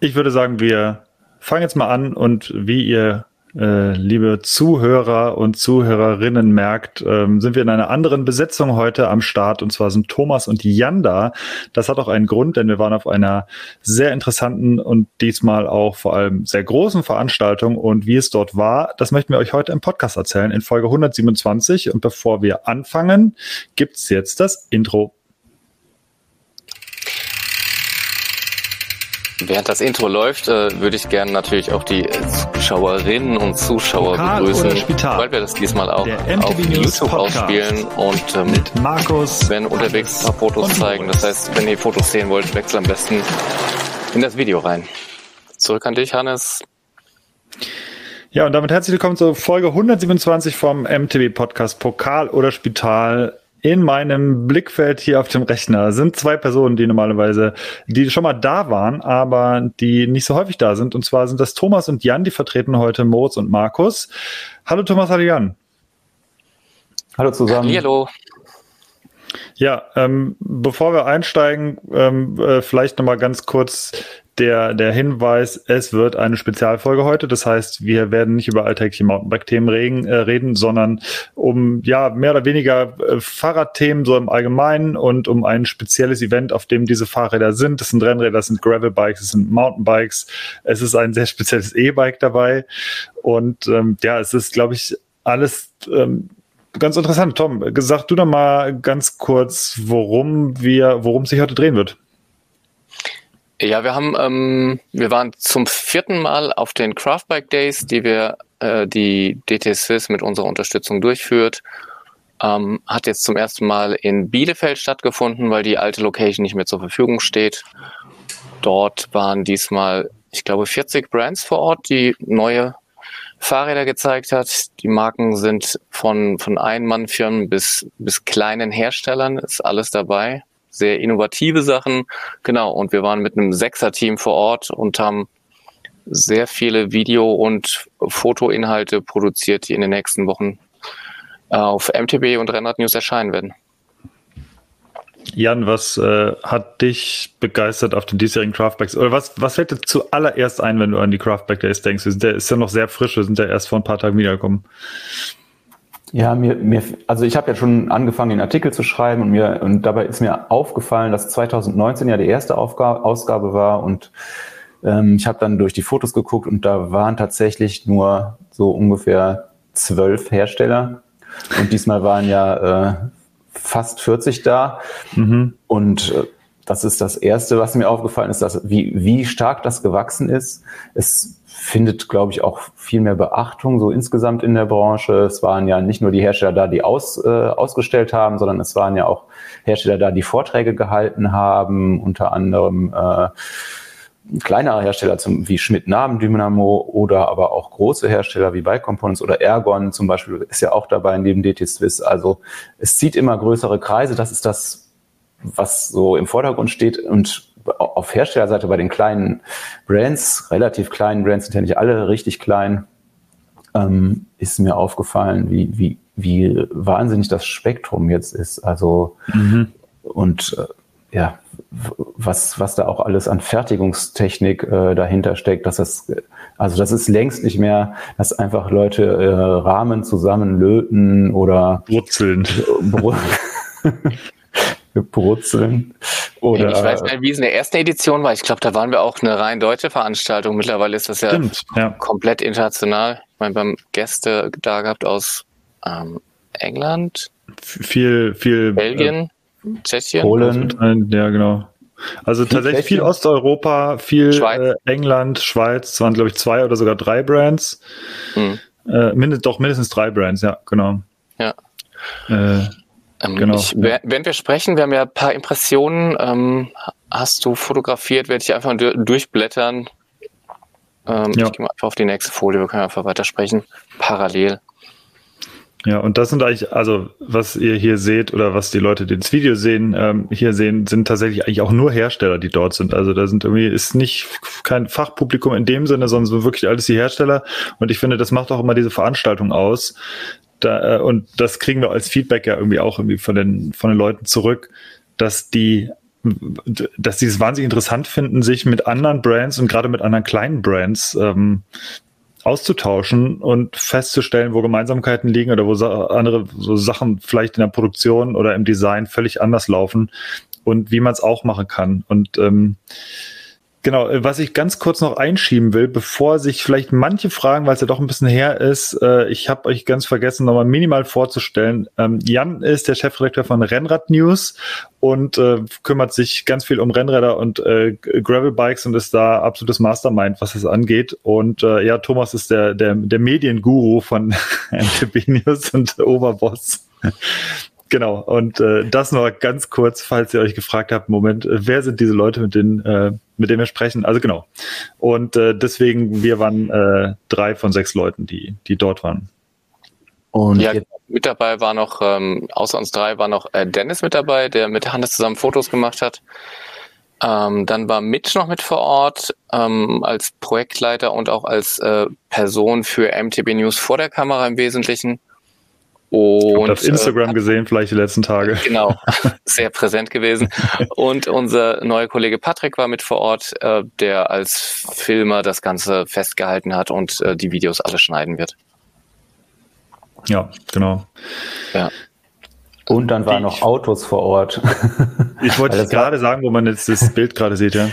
ich würde sagen, wir fangen jetzt mal an und wie ihr äh, liebe Zuhörer und Zuhörerinnen merkt, ähm, sind wir in einer anderen Besetzung heute am Start und zwar sind Thomas und Jan da. Das hat auch einen Grund, denn wir waren auf einer sehr interessanten und diesmal auch vor allem sehr großen Veranstaltung und wie es dort war, das möchten wir euch heute im Podcast erzählen in Folge 127 und bevor wir anfangen, gibt's jetzt das Intro Während das Intro läuft, äh, würde ich gerne natürlich auch die Zuschauerinnen und Zuschauer Pokal begrüßen, Spital. weil wir das diesmal auch auf YouTube Podcast. ausspielen und ähm, mit Markus. werden unterwegs ein paar Fotos zeigen. Das heißt, wenn ihr Fotos sehen wollt, wechselt am besten in das Video rein. Zurück an dich, Hannes. Ja, und damit herzlich willkommen zur Folge 127 vom MTB Podcast Pokal oder Spital. In meinem Blickfeld hier auf dem Rechner sind zwei Personen, die normalerweise, die schon mal da waren, aber die nicht so häufig da sind. Und zwar sind das Thomas und Jan, die vertreten heute Moritz und Markus. Hallo Thomas, hallo Jan. Hallo zusammen. Hallo. Ja, ähm, bevor wir einsteigen, ähm, äh, vielleicht nochmal ganz kurz der, der Hinweis, es wird eine Spezialfolge heute. Das heißt, wir werden nicht über alltägliche Mountainbike-Themen reden, äh, reden, sondern um ja mehr oder weniger äh, Fahrradthemen so im Allgemeinen und um ein spezielles Event, auf dem diese Fahrräder sind. Das sind Rennräder, das sind Gravelbikes, das sind Mountainbikes. Es ist ein sehr spezielles E-Bike dabei. Und ähm, ja, es ist, glaube ich, alles ähm, ganz interessant. Tom, sag du doch mal ganz kurz, worum wir, worum sich heute drehen wird. Ja, wir haben, ähm, wir waren zum vierten Mal auf den Craftbike Days, die wir, äh, die DT Swiss mit unserer Unterstützung durchführt. Ähm, hat jetzt zum ersten Mal in Bielefeld stattgefunden, weil die alte Location nicht mehr zur Verfügung steht. Dort waren diesmal, ich glaube, 40 Brands vor Ort, die neue Fahrräder gezeigt hat. Die Marken sind von, von Ein-Mann-Firmen bis, bis kleinen Herstellern, ist alles dabei. Sehr innovative Sachen. Genau. Und wir waren mit einem Sechser-Team vor Ort und haben sehr viele Video- und Fotoinhalte produziert, die in den nächsten Wochen äh, auf MTB und Rennrad News erscheinen werden. Jan, was äh, hat dich begeistert auf den diesjährigen Craftbikes? Oder was, was fällt dir zuallererst ein, wenn du an die Craftback Days denkst? Ja, ist ja noch sehr frisch, wir sind ja erst vor ein paar Tagen wiedergekommen. Ja, mir, mir, also ich habe ja schon angefangen, den Artikel zu schreiben und mir und dabei ist mir aufgefallen, dass 2019 ja die erste Aufgabe, Ausgabe war und ähm, ich habe dann durch die Fotos geguckt und da waren tatsächlich nur so ungefähr zwölf Hersteller und diesmal waren ja äh, fast 40 da Mhm. und äh, das ist das Erste, was mir aufgefallen ist, dass wie, wie stark das gewachsen ist. Es findet, glaube ich, auch viel mehr Beachtung so insgesamt in der Branche. Es waren ja nicht nur die Hersteller da, die aus, äh, ausgestellt haben, sondern es waren ja auch Hersteller da, die Vorträge gehalten haben, unter anderem äh, kleinere Hersteller zum, wie Schmidt-Namen, Dynamo oder aber auch große Hersteller wie Bike Components oder Ergon zum Beispiel ist ja auch dabei neben DT Swiss. Also es zieht immer größere Kreise. Das ist das, was so im Vordergrund steht und auf Herstellerseite bei den kleinen Brands, relativ kleinen Brands sind ja nicht alle richtig klein, ähm, ist mir aufgefallen, wie, wie, wie wahnsinnig das Spektrum jetzt ist. Also Mhm. und äh, ja, was, was da auch alles an Fertigungstechnik äh, dahinter steckt, dass das, also das ist längst nicht mehr, dass einfach Leute äh, Rahmen zusammenlöten oder Wurzeln. bru- brutzeln. Oder, ich weiß nicht, wie es in der ersten Edition war. Ich glaube, da waren wir auch eine rein deutsche Veranstaltung. Mittlerweile ist das ja Stimmt, ja. komplett international. Ich meine, wir haben Gäste da gehabt aus ähm, England, Viel, viel. Belgien, Tschechien. Polen. Äh, ja, genau. Also Viel tatsächlich viel Tschechien. Osteuropa, viel Schweiz. äh, England, Schweiz. Es waren, glaube ich, zwei oder sogar drei Brands. Hm. Äh, mindest, doch mindestens drei Brands, ja, genau. Ja. Äh, Ähm, Genau, ich, Während wir sprechen, wir haben ja ein paar Impressionen. Ähm, hast du fotografiert? Werde ich einfach du- durchblättern. Ähm, Ja. Ich gehe mal einfach auf die nächste Folie. Wir können einfach weitersprechen. Parallel. Ja, und das sind eigentlich, also was ihr hier seht oder was die Leute, die das Video sehen, ähm, hier sehen, sind tatsächlich eigentlich auch nur Hersteller, die dort sind. Also da sind irgendwie, ist nicht kein Fachpublikum in dem Sinne, sondern so wirklich alles die Hersteller. Und ich finde, das macht auch immer diese Veranstaltung aus. Da, äh, und das kriegen wir als Feedback ja irgendwie auch irgendwie von den, von den Leuten zurück, dass die dass sie es wahnsinnig interessant finden, sich mit anderen Brands und gerade mit anderen kleinen Brands ähm, auszutauschen und festzustellen, wo Gemeinsamkeiten liegen oder wo andere so Sachen vielleicht in der Produktion oder im Design völlig anders laufen und wie man es auch machen kann. Und ähm, Genau, äh, was ich ganz kurz noch einschieben will, bevor sich vielleicht manche fragen, weil es ja doch ein bisschen her ist, äh, ich habe euch ganz vergessen, nochmal minimal vorzustellen. Ähm, Jan ist der Chefredakteur von Rennrad News und äh, kümmert sich ganz viel um Rennräder und äh, Gravelbikes und ist da absolutes Mastermind, was es angeht. Und äh, ja, Thomas ist der, der, der Medienguru von MTB News und Oberboss. Genau, und äh, das noch ganz kurz, falls ihr euch gefragt habt, Moment, äh, wer sind diese Leute, mit denen, äh, mit denen wir sprechen? Also genau. Und äh, deswegen, wir waren äh, drei von sechs Leuten, die, die dort waren. Und ja, mit dabei war noch, ähm, außer uns drei war noch äh, Dennis mit dabei, der mit Hannes zusammen Fotos gemacht hat. Ähm, dann war Mitch noch mit vor Ort ähm, als Projektleiter und auch als äh, Person für MTB News vor der Kamera im Wesentlichen. Und auf Instagram äh, gesehen, vielleicht die letzten Tage. Genau, sehr präsent gewesen. Und unser neuer Kollege Patrick war mit vor Ort, äh, der als Filmer das Ganze festgehalten hat und äh, die Videos alle schneiden wird. Ja, genau. Ja. Und dann waren noch Autos vor Ort. ich wollte gerade sagen, wo man jetzt das Bild gerade sieht, ja.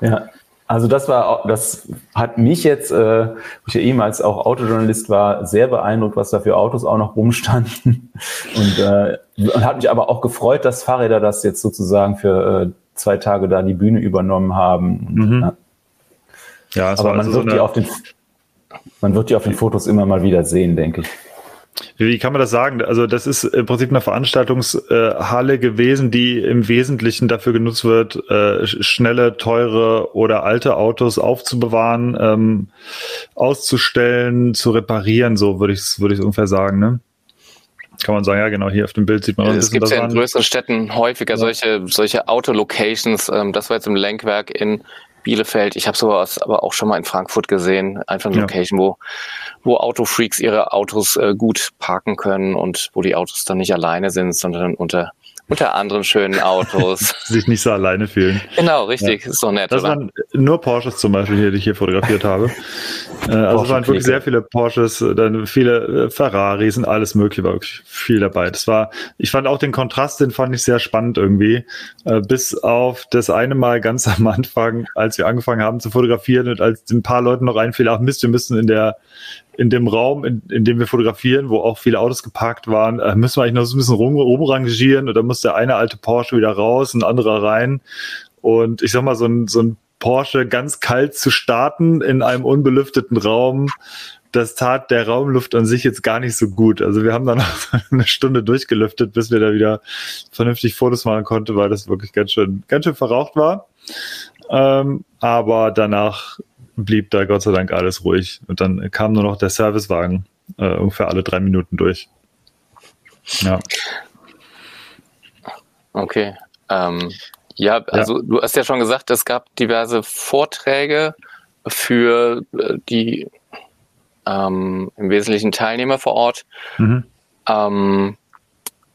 Ja, also das war, das hat mich jetzt, äh, wo ich ja ehemals auch Autojournalist war, sehr beeindruckt, was da für Autos auch noch rumstanden. Und, äh, und hat mich aber auch gefreut, dass Fahrräder das jetzt sozusagen für äh, zwei Tage da die Bühne übernommen haben. Mhm. Ja, ja aber man, also wird so die auf den, man wird die auf den Fotos immer mal wieder sehen, denke ich. Wie kann man das sagen? Also das ist im Prinzip eine Veranstaltungshalle gewesen, die im Wesentlichen dafür genutzt wird, äh, schnelle, teure oder alte Autos aufzubewahren, ähm, auszustellen, zu reparieren, so würde ich es würde ich ungefähr sagen, ne? Kann man sagen, ja genau, hier auf dem Bild sieht man. Es gibt ja in größeren Städten häufiger ja. solche, solche Autolocations. Ähm, das war jetzt im Lenkwerk in Bielefeld. Ich habe sowas aber auch schon mal in Frankfurt gesehen. Einfach eine ja. Location, wo, wo Autofreaks ihre Autos äh, gut parken können und wo die Autos dann nicht alleine sind, sondern unter unter anderen schönen Autos. Sich nicht so alleine fühlen. Genau, richtig. Ja. Ist doch nett. Das oder? waren nur Porsches zum Beispiel hier, die ich hier fotografiert habe. äh, also es waren wirklich sehr viele Porsches, dann viele äh, Ferraris und alles mögliche war wirklich viel dabei. Das war, ich fand auch den Kontrast, den fand ich sehr spannend irgendwie. Äh, bis auf das eine Mal ganz am Anfang, als wir angefangen haben zu fotografieren und als ein paar Leuten noch einfiel, ach Mist, wir müssen in der in dem Raum, in, in dem wir fotografieren, wo auch viele Autos geparkt waren, äh, müssen wir eigentlich noch so ein bisschen rum, rumrangieren oder muss der eine alte Porsche wieder raus, ein anderer rein. Und ich sag mal, so ein, so ein Porsche ganz kalt zu starten in einem unbelüfteten Raum, das tat der Raumluft an sich jetzt gar nicht so gut. Also wir haben dann eine Stunde durchgelüftet, bis wir da wieder vernünftig Fotos machen konnten, weil das wirklich ganz schön, ganz schön verraucht war. Ähm, aber danach blieb da Gott sei Dank alles ruhig. Und dann kam nur noch der Servicewagen äh, ungefähr alle drei Minuten durch. Ja. Okay. Ähm, ja, also ja. du hast ja schon gesagt, es gab diverse Vorträge für äh, die ähm, im Wesentlichen Teilnehmer vor Ort. Mhm. Ähm,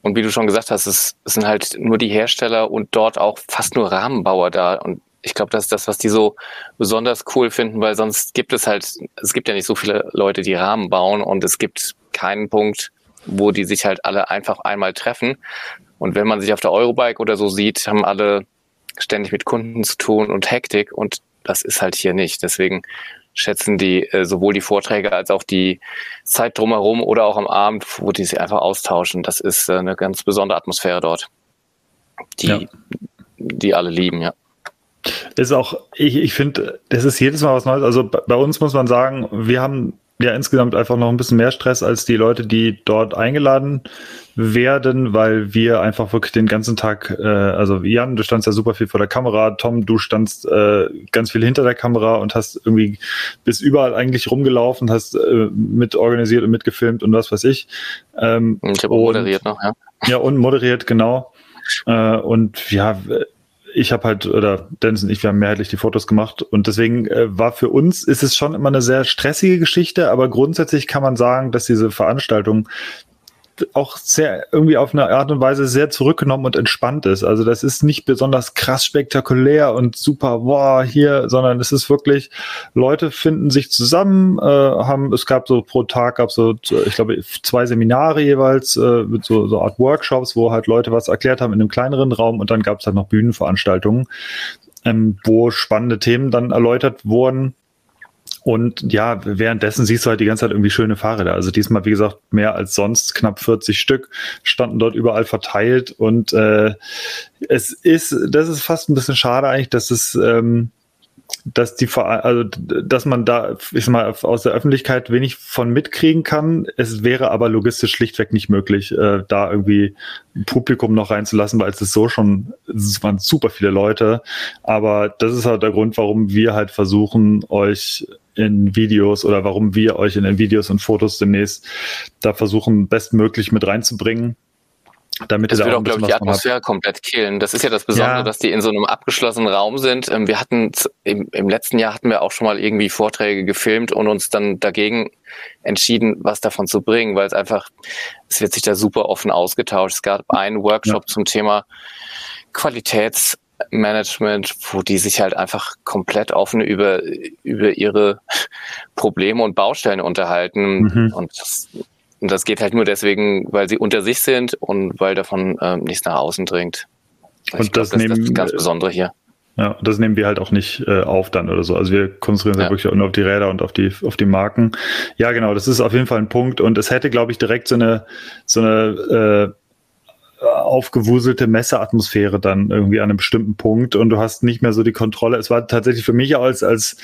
und wie du schon gesagt hast, es, es, sind halt nur die Hersteller und dort auch fast nur Rahmenbauer da. Und ich glaube, das ist das, was die so besonders cool finden, weil sonst gibt es halt, es gibt ja nicht so viele Leute, die Rahmen bauen und es gibt keinen Punkt, wo die sich halt alle einfach einmal treffen. Und wenn man sich auf der Eurobike oder so sieht, haben alle ständig mit Kunden zu tun und Hektik und das ist halt hier nicht. Deswegen schätzen die äh, sowohl die Vorträge als auch die Zeit drumherum oder auch am Abend, wo die sich einfach austauschen. Das ist äh, eine ganz besondere Atmosphäre dort, die, ja. die alle lieben, ja. Ist auch, ich, ich finde, das ist jedes Mal was Neues. Also bei uns muss man sagen, wir haben ja insgesamt einfach noch ein bisschen mehr Stress als die Leute, die dort eingeladen werden, weil wir einfach wirklich den ganzen Tag, äh, also Jan, du standst ja super viel vor der Kamera, Tom, du standst äh, ganz viel hinter der Kamera und hast irgendwie bis überall eigentlich rumgelaufen, hast äh, mit organisiert und mitgefilmt und was weiß ich. Ähm, ich habe moderiert noch, ja. Ja, und moderiert, genau. Äh, und ja, ich habe halt, oder Dennis und ich, wir haben mehrheitlich die Fotos gemacht und deswegen äh, war für uns, ist es schon immer eine sehr stressige Geschichte, aber grundsätzlich kann man sagen, dass diese Veranstaltung auch sehr irgendwie auf eine Art und Weise sehr zurückgenommen und entspannt ist. Also das ist nicht besonders krass spektakulär und super, boah, hier, sondern es ist wirklich, Leute finden sich zusammen, äh, haben, es gab so pro Tag gab so, ich glaube, zwei Seminare jeweils äh, mit so, so Art Workshops, wo halt Leute was erklärt haben in einem kleineren Raum und dann gab es halt noch Bühnenveranstaltungen, ähm, wo spannende Themen dann erläutert wurden und ja, währenddessen siehst du halt die ganze Zeit irgendwie schöne Fahrräder. Also diesmal, wie gesagt, mehr als sonst, knapp 40 Stück, standen dort überall verteilt. Und äh, es ist, das ist fast ein bisschen schade eigentlich, dass es ähm, dass die also dass man da ich sag mal aus der Öffentlichkeit wenig von mitkriegen kann. Es wäre aber logistisch schlichtweg nicht möglich, äh, da irgendwie Publikum noch reinzulassen, weil es ist so schon es waren super viele Leute. Aber das ist halt der Grund, warum wir halt versuchen, euch in Videos oder warum wir euch in den Videos und Fotos demnächst da versuchen, bestmöglich mit reinzubringen damit das würde auch, glaube ich, die Atmosphäre komplett killen. Das ist ja das Besondere, ja. dass die in so einem abgeschlossenen Raum sind. Ähm, wir hatten im, im, letzten Jahr hatten wir auch schon mal irgendwie Vorträge gefilmt und uns dann dagegen entschieden, was davon zu bringen, weil es einfach, es wird sich da super offen ausgetauscht. Es gab einen Workshop ja. zum Thema Qualitätsmanagement, wo die sich halt einfach komplett offen über, über ihre Probleme und Baustellen unterhalten. Mhm. Und das, und das geht halt nur deswegen, weil sie unter sich sind und weil davon ähm, nichts nach außen dringt. Also und das, glaub, das, nehmen, das ganz Besondere hier. Ja, das nehmen wir halt auch nicht äh, auf dann oder so. Also wir konzentrieren uns ja. wirklich nur auf die Räder und auf die auf die Marken. Ja, genau, das ist auf jeden Fall ein Punkt und es hätte, glaube ich, direkt so eine so eine äh, aufgewuselte Messeatmosphäre dann irgendwie an einem bestimmten Punkt und du hast nicht mehr so die Kontrolle. Es war tatsächlich für mich als, als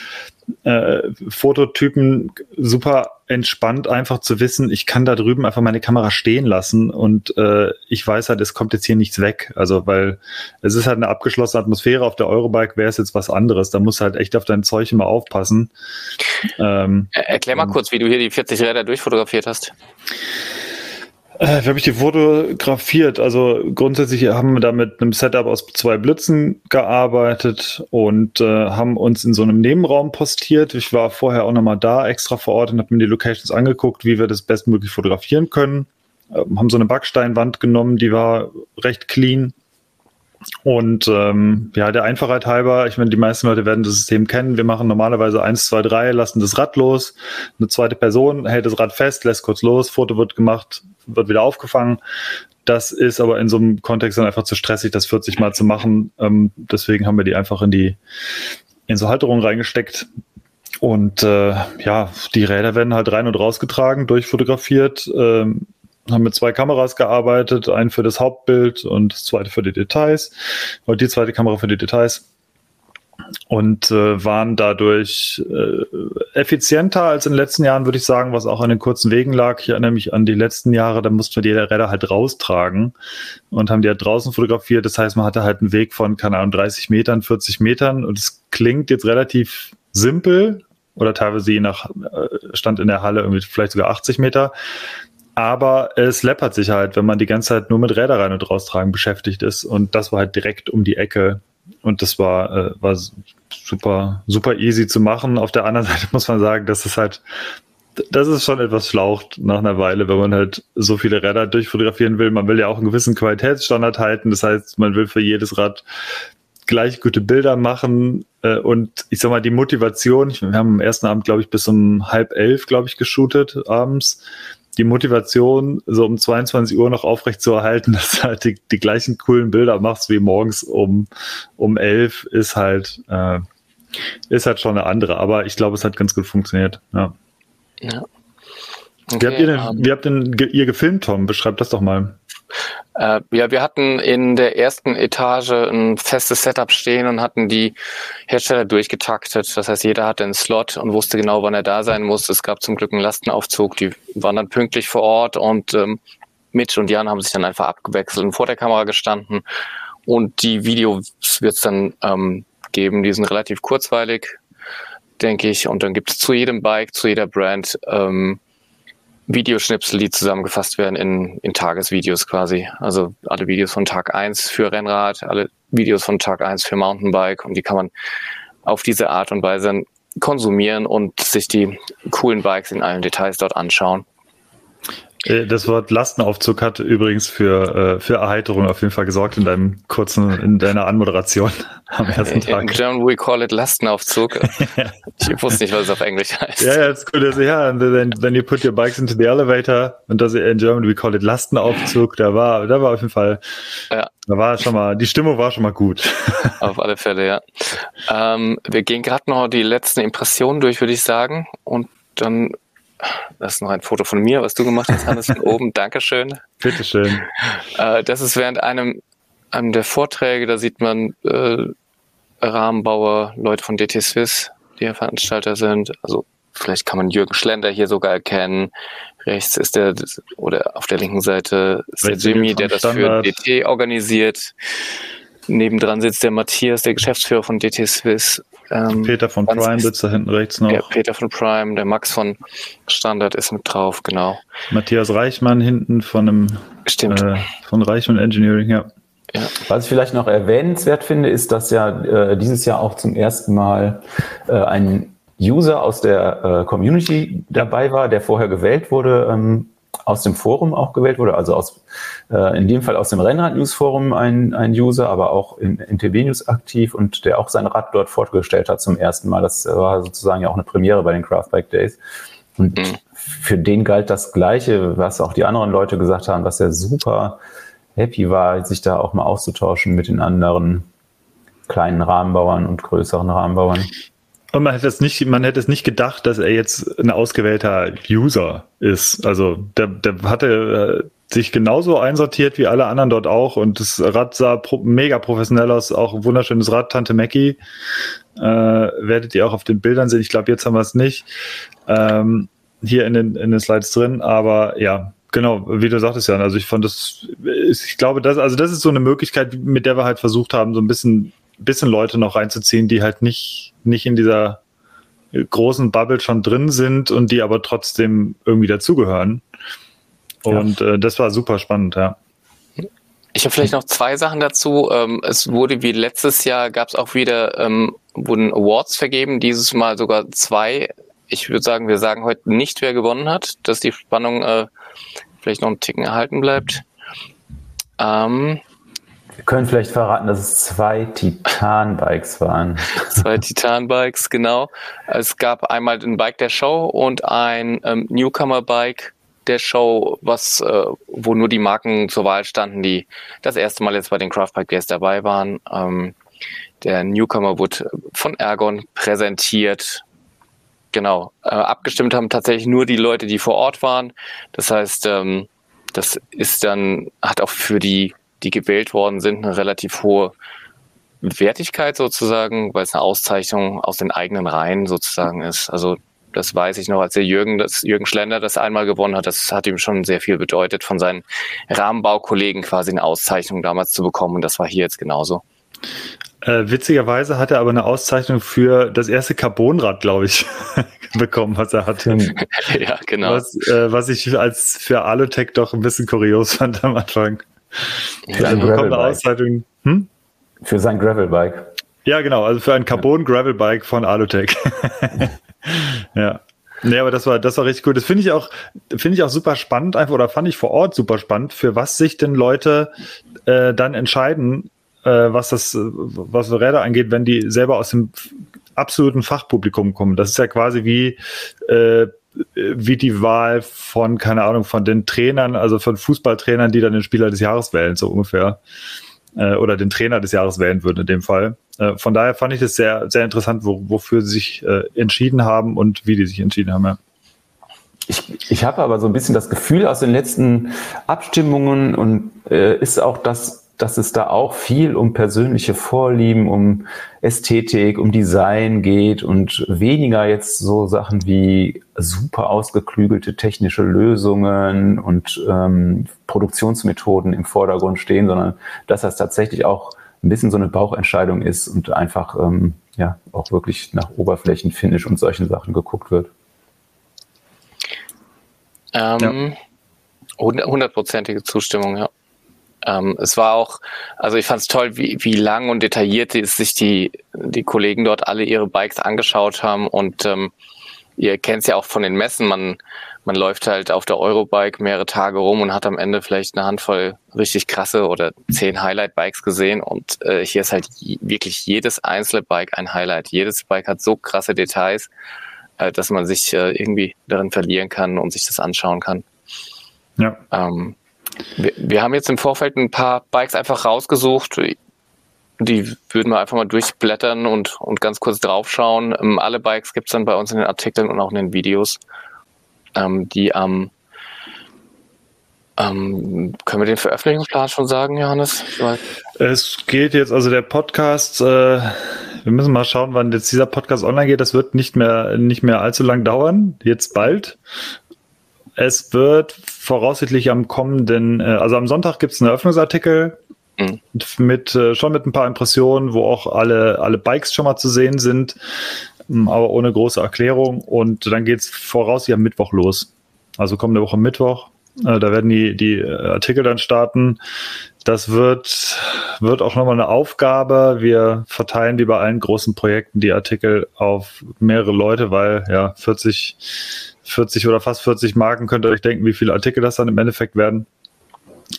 äh, Fototypen super entspannt, einfach zu wissen, ich kann da drüben einfach meine Kamera stehen lassen und äh, ich weiß halt, es kommt jetzt hier nichts weg. Also, weil es ist halt eine abgeschlossene Atmosphäre. Auf der Eurobike wäre es jetzt was anderes. Da musst du halt echt auf dein Zeug immer aufpassen. Ähm, Erklär mal kurz, wie du hier die 40 Räder durchfotografiert hast. Äh, wie habe ich die fotografiert? Also grundsätzlich haben wir da mit einem Setup aus zwei Blitzen gearbeitet und äh, haben uns in so einem Nebenraum postiert. Ich war vorher auch nochmal da extra vor Ort und habe mir die Locations angeguckt, wie wir das bestmöglich fotografieren können. Äh, haben so eine Backsteinwand genommen, die war recht clean. Und ähm, ja, der Einfachheit halber, ich meine, die meisten Leute werden das System kennen. Wir machen normalerweise eins, zwei, drei, lassen das Rad los. Eine zweite Person hält das Rad fest, lässt kurz los, Foto wird gemacht, wird wieder aufgefangen. Das ist aber in so einem Kontext dann einfach zu stressig, das 40 Mal zu machen. Ähm, deswegen haben wir die einfach in die in so Halterungen reingesteckt. Und äh, ja, die Räder werden halt rein und rausgetragen, durchfotografiert. Ähm, haben mit zwei Kameras gearbeitet, einen für das Hauptbild und das zweite für die Details. Und die zweite Kamera für die Details und äh, waren dadurch äh, effizienter als in den letzten Jahren, würde ich sagen, was auch an den kurzen Wegen lag. Ich erinnere mich an die letzten Jahre, da mussten wir die Räder halt raustragen und haben die halt draußen fotografiert. Das heißt, man hatte halt einen Weg von, keine Ahnung, 30 Metern, 40 Metern und es klingt jetzt relativ simpel oder teilweise je nach äh, Stand in der Halle irgendwie vielleicht sogar 80 Meter. Aber es läppert sich halt, wenn man die ganze Zeit nur mit Räder rein und raustragen beschäftigt ist. Und das war halt direkt um die Ecke und das war, äh, war super, super easy zu machen. Auf der anderen Seite muss man sagen, dass es halt, das ist schon etwas schlaucht nach einer Weile, wenn man halt so viele Räder durchfotografieren will. Man will ja auch einen gewissen Qualitätsstandard halten. Das heißt, man will für jedes Rad gleich gute Bilder machen. Äh, und ich sag mal, die Motivation, wir haben am ersten Abend, glaube ich, bis um halb elf, glaube ich, geshootet abends die Motivation, so um 22 Uhr noch aufrecht zu erhalten, dass du halt die, die gleichen coolen Bilder machst wie morgens um, um 11, ist halt, äh, ist halt schon eine andere. Aber ich glaube, es hat ganz gut funktioniert. Ja. ja. Okay, wie habt ihr denn, um, ähm. wie habt denn ihr gefilmt, Tom? Beschreibt das doch mal. Äh, ja, wir hatten in der ersten Etage ein festes Setup stehen und hatten die Hersteller durchgetaktet. Das heißt, jeder hatte einen Slot und wusste genau, wann er da sein muss. Es gab zum Glück einen Lastenaufzug, die waren dann pünktlich vor Ort und ähm, Mitch und Jan haben sich dann einfach abgewechselt und vor der Kamera gestanden. Und die Videos wird es dann ähm, geben, die sind relativ kurzweilig, denke ich. Und dann gibt es zu jedem Bike, zu jeder Brand ähm, Videoschnipsel, die zusammengefasst werden in, in Tagesvideos quasi. Also alle Videos von Tag eins für Rennrad, alle Videos von Tag eins für Mountainbike und die kann man auf diese Art und Weise konsumieren und sich die coolen Bikes in allen Details dort anschauen. Äh, das Wort Lastenaufzug hat übrigens für, äh, für Erheiterung auf jeden Fall gesorgt in deinem kurzen, in deiner Anmoderation am ersten Tag. In German we call it Lastenaufzug. ich wusste nicht, was es auf Englisch heißt. Ja, ja, das ist gut. Also, ja, then, then you put your bikes into the elevator und das in German we call it Lastenaufzug. Da war, da war auf jeden Fall, ja. da war schon mal, die Stimmung war schon mal gut. Auf alle Fälle, ja. Ähm, wir gehen gerade noch die letzten Impressionen durch, würde ich sagen. Und dann das ist noch ein Foto von mir, was du gemacht hast, Hannes, von oben. Dankeschön. Bitteschön. Äh, das ist während einem, einem der Vorträge, da sieht man äh, Rahmenbauer, Leute von DT Swiss, die ja Veranstalter sind. Also vielleicht kann man Jürgen Schlender hier sogar erkennen. Rechts ist der, oder auf der linken Seite ist der Jimmy, der das Standard. für DT organisiert. Nebendran sitzt der Matthias, der Geschäftsführer von DT Swiss. Ähm, Peter von Prime sitzt da hinten rechts noch. Ja, Peter von Prime, der Max von Standard ist mit drauf, genau. Matthias Reichmann hinten von einem Stimmt. Äh, von Reichmann Engineering, ja. ja. Was ich vielleicht noch erwähnenswert finde, ist, dass ja äh, dieses Jahr auch zum ersten Mal äh, ein User aus der äh, Community dabei war, der vorher gewählt wurde, ähm, aus dem Forum auch gewählt wurde, also aus, äh, in dem Fall aus dem Rennrad-News-Forum ein, ein User, aber auch in NTB News aktiv und der auch sein Rad dort vorgestellt hat zum ersten Mal. Das war sozusagen ja auch eine Premiere bei den Craftbike Days. Und mhm. für den galt das Gleiche, was auch die anderen Leute gesagt haben, dass er super happy war, sich da auch mal auszutauschen mit den anderen kleinen Rahmenbauern und größeren Rahmenbauern. Und man hätte es nicht, man hätte es nicht gedacht, dass er jetzt ein ausgewählter User ist. Also der, der hatte äh, sich genauso einsortiert wie alle anderen dort auch und das Rad sah pro, mega professionell aus, auch ein wunderschönes Rad, Tante Mackie. Äh, werdet ihr auch auf den Bildern sehen. Ich glaube, jetzt haben wir es nicht ähm, hier in den, in den Slides drin, aber ja, Genau, wie du sagtest, Jan. Also ich fand das, ich glaube, das, also das ist so eine Möglichkeit, mit der wir halt versucht haben, so ein bisschen bisschen Leute noch reinzuziehen, die halt nicht, nicht in dieser großen Bubble schon drin sind und die aber trotzdem irgendwie dazugehören. Und ja. äh, das war super spannend, ja. Ich habe vielleicht noch zwei Sachen dazu. Ähm, es wurde wie letztes Jahr, gab es auch wieder, ähm, wurden Awards vergeben, dieses Mal sogar zwei. Ich würde sagen, wir sagen heute nicht, wer gewonnen hat, dass die Spannung äh, vielleicht noch einen Ticken erhalten bleibt. Ähm, wir können vielleicht verraten, dass es zwei Titan-Bikes waren. Zwei Titan-Bikes, genau. Es gab einmal ein Bike der Show und ein ähm, Newcomer-Bike der Show, was, äh, wo nur die Marken zur Wahl standen, die das erste Mal jetzt bei den Craft Bike Days dabei waren. Ähm, der Newcomer wurde von Ergon präsentiert. Genau. Äh, abgestimmt haben tatsächlich nur die Leute, die vor Ort waren. Das heißt, ähm, das ist dann, hat auch für die die gewählt worden sind, eine relativ hohe Wertigkeit sozusagen, weil es eine Auszeichnung aus den eigenen Reihen sozusagen ist. Also das weiß ich noch, als der Jürgen, das Jürgen Schlender das einmal gewonnen hat, das hat ihm schon sehr viel bedeutet, von seinen Rahmenbaukollegen quasi eine Auszeichnung damals zu bekommen. Und das war hier jetzt genauso. Äh, witzigerweise hat er aber eine Auszeichnung für das erste Carbonrad, glaube ich, bekommen, was er hatte. ja, genau. Was, äh, was ich als für Alutech doch ein bisschen kurios fand am Anfang. Für ein Gravelbike. Hm? Für sein Gravelbike. Ja, genau, also für ein Carbon Gravelbike von Alutech. ja. Nee, aber das war, das war richtig cool. Das finde ich auch, finde ich auch super spannend, einfach, oder fand ich vor Ort super spannend, für was sich denn Leute äh, dann entscheiden, äh, was das, was Räder angeht, wenn die selber aus dem absoluten Fachpublikum kommen. Das ist ja quasi wie äh, wie die Wahl von, keine Ahnung, von den Trainern, also von Fußballtrainern, die dann den Spieler des Jahres wählen, so ungefähr. Äh, oder den Trainer des Jahres wählen würden in dem Fall. Äh, von daher fand ich das sehr, sehr interessant, wo, wofür sie sich äh, entschieden haben und wie die sich entschieden haben. Ja. Ich, ich habe aber so ein bisschen das Gefühl aus den letzten Abstimmungen und äh, ist auch das dass es da auch viel um persönliche Vorlieben, um Ästhetik, um Design geht und weniger jetzt so Sachen wie super ausgeklügelte technische Lösungen und ähm, Produktionsmethoden im Vordergrund stehen, sondern dass das tatsächlich auch ein bisschen so eine Bauchentscheidung ist und einfach ähm, ja auch wirklich nach Oberflächenfinish und solchen Sachen geguckt wird. Ähm, hundertprozentige Zustimmung, ja. Ähm, es war auch, also ich fand es toll, wie, wie lang und detailliert sich die, die Kollegen dort alle ihre Bikes angeschaut haben und ähm, ihr kennt es ja auch von den Messen, man, man läuft halt auf der Eurobike mehrere Tage rum und hat am Ende vielleicht eine Handvoll richtig krasse oder zehn Highlight-Bikes gesehen. Und äh, hier ist halt wirklich jedes einzelne Bike ein Highlight. Jedes Bike hat so krasse Details, äh, dass man sich äh, irgendwie darin verlieren kann und sich das anschauen kann. Ja. Ähm, wir, wir haben jetzt im Vorfeld ein paar Bikes einfach rausgesucht. Die würden wir einfach mal durchblättern und, und ganz kurz draufschauen. Ähm, alle Bikes gibt es dann bei uns in den Artikeln und auch in den Videos ähm, die am ähm, können wir den Veröffentlichungsplan schon sagen, Johannes? Es geht jetzt, also der Podcast, äh, wir müssen mal schauen, wann jetzt dieser Podcast online geht. Das wird nicht mehr, nicht mehr allzu lang dauern, jetzt bald. Es wird voraussichtlich am kommenden, äh, also am Sonntag gibt es einen Eröffnungsartikel mhm. mit äh, schon mit ein paar Impressionen, wo auch alle, alle Bikes schon mal zu sehen sind. Ähm, aber ohne große Erklärung. Und dann geht es voraussichtlich am Mittwoch los. Also kommende Woche Mittwoch. Äh, da werden die, die Artikel dann starten. Das wird, wird auch nochmal eine Aufgabe. Wir verteilen wie bei allen großen Projekten die Artikel auf mehrere Leute, weil ja 40, 40 oder fast 40 Marken könnt ihr euch denken, wie viele Artikel das dann im Endeffekt werden.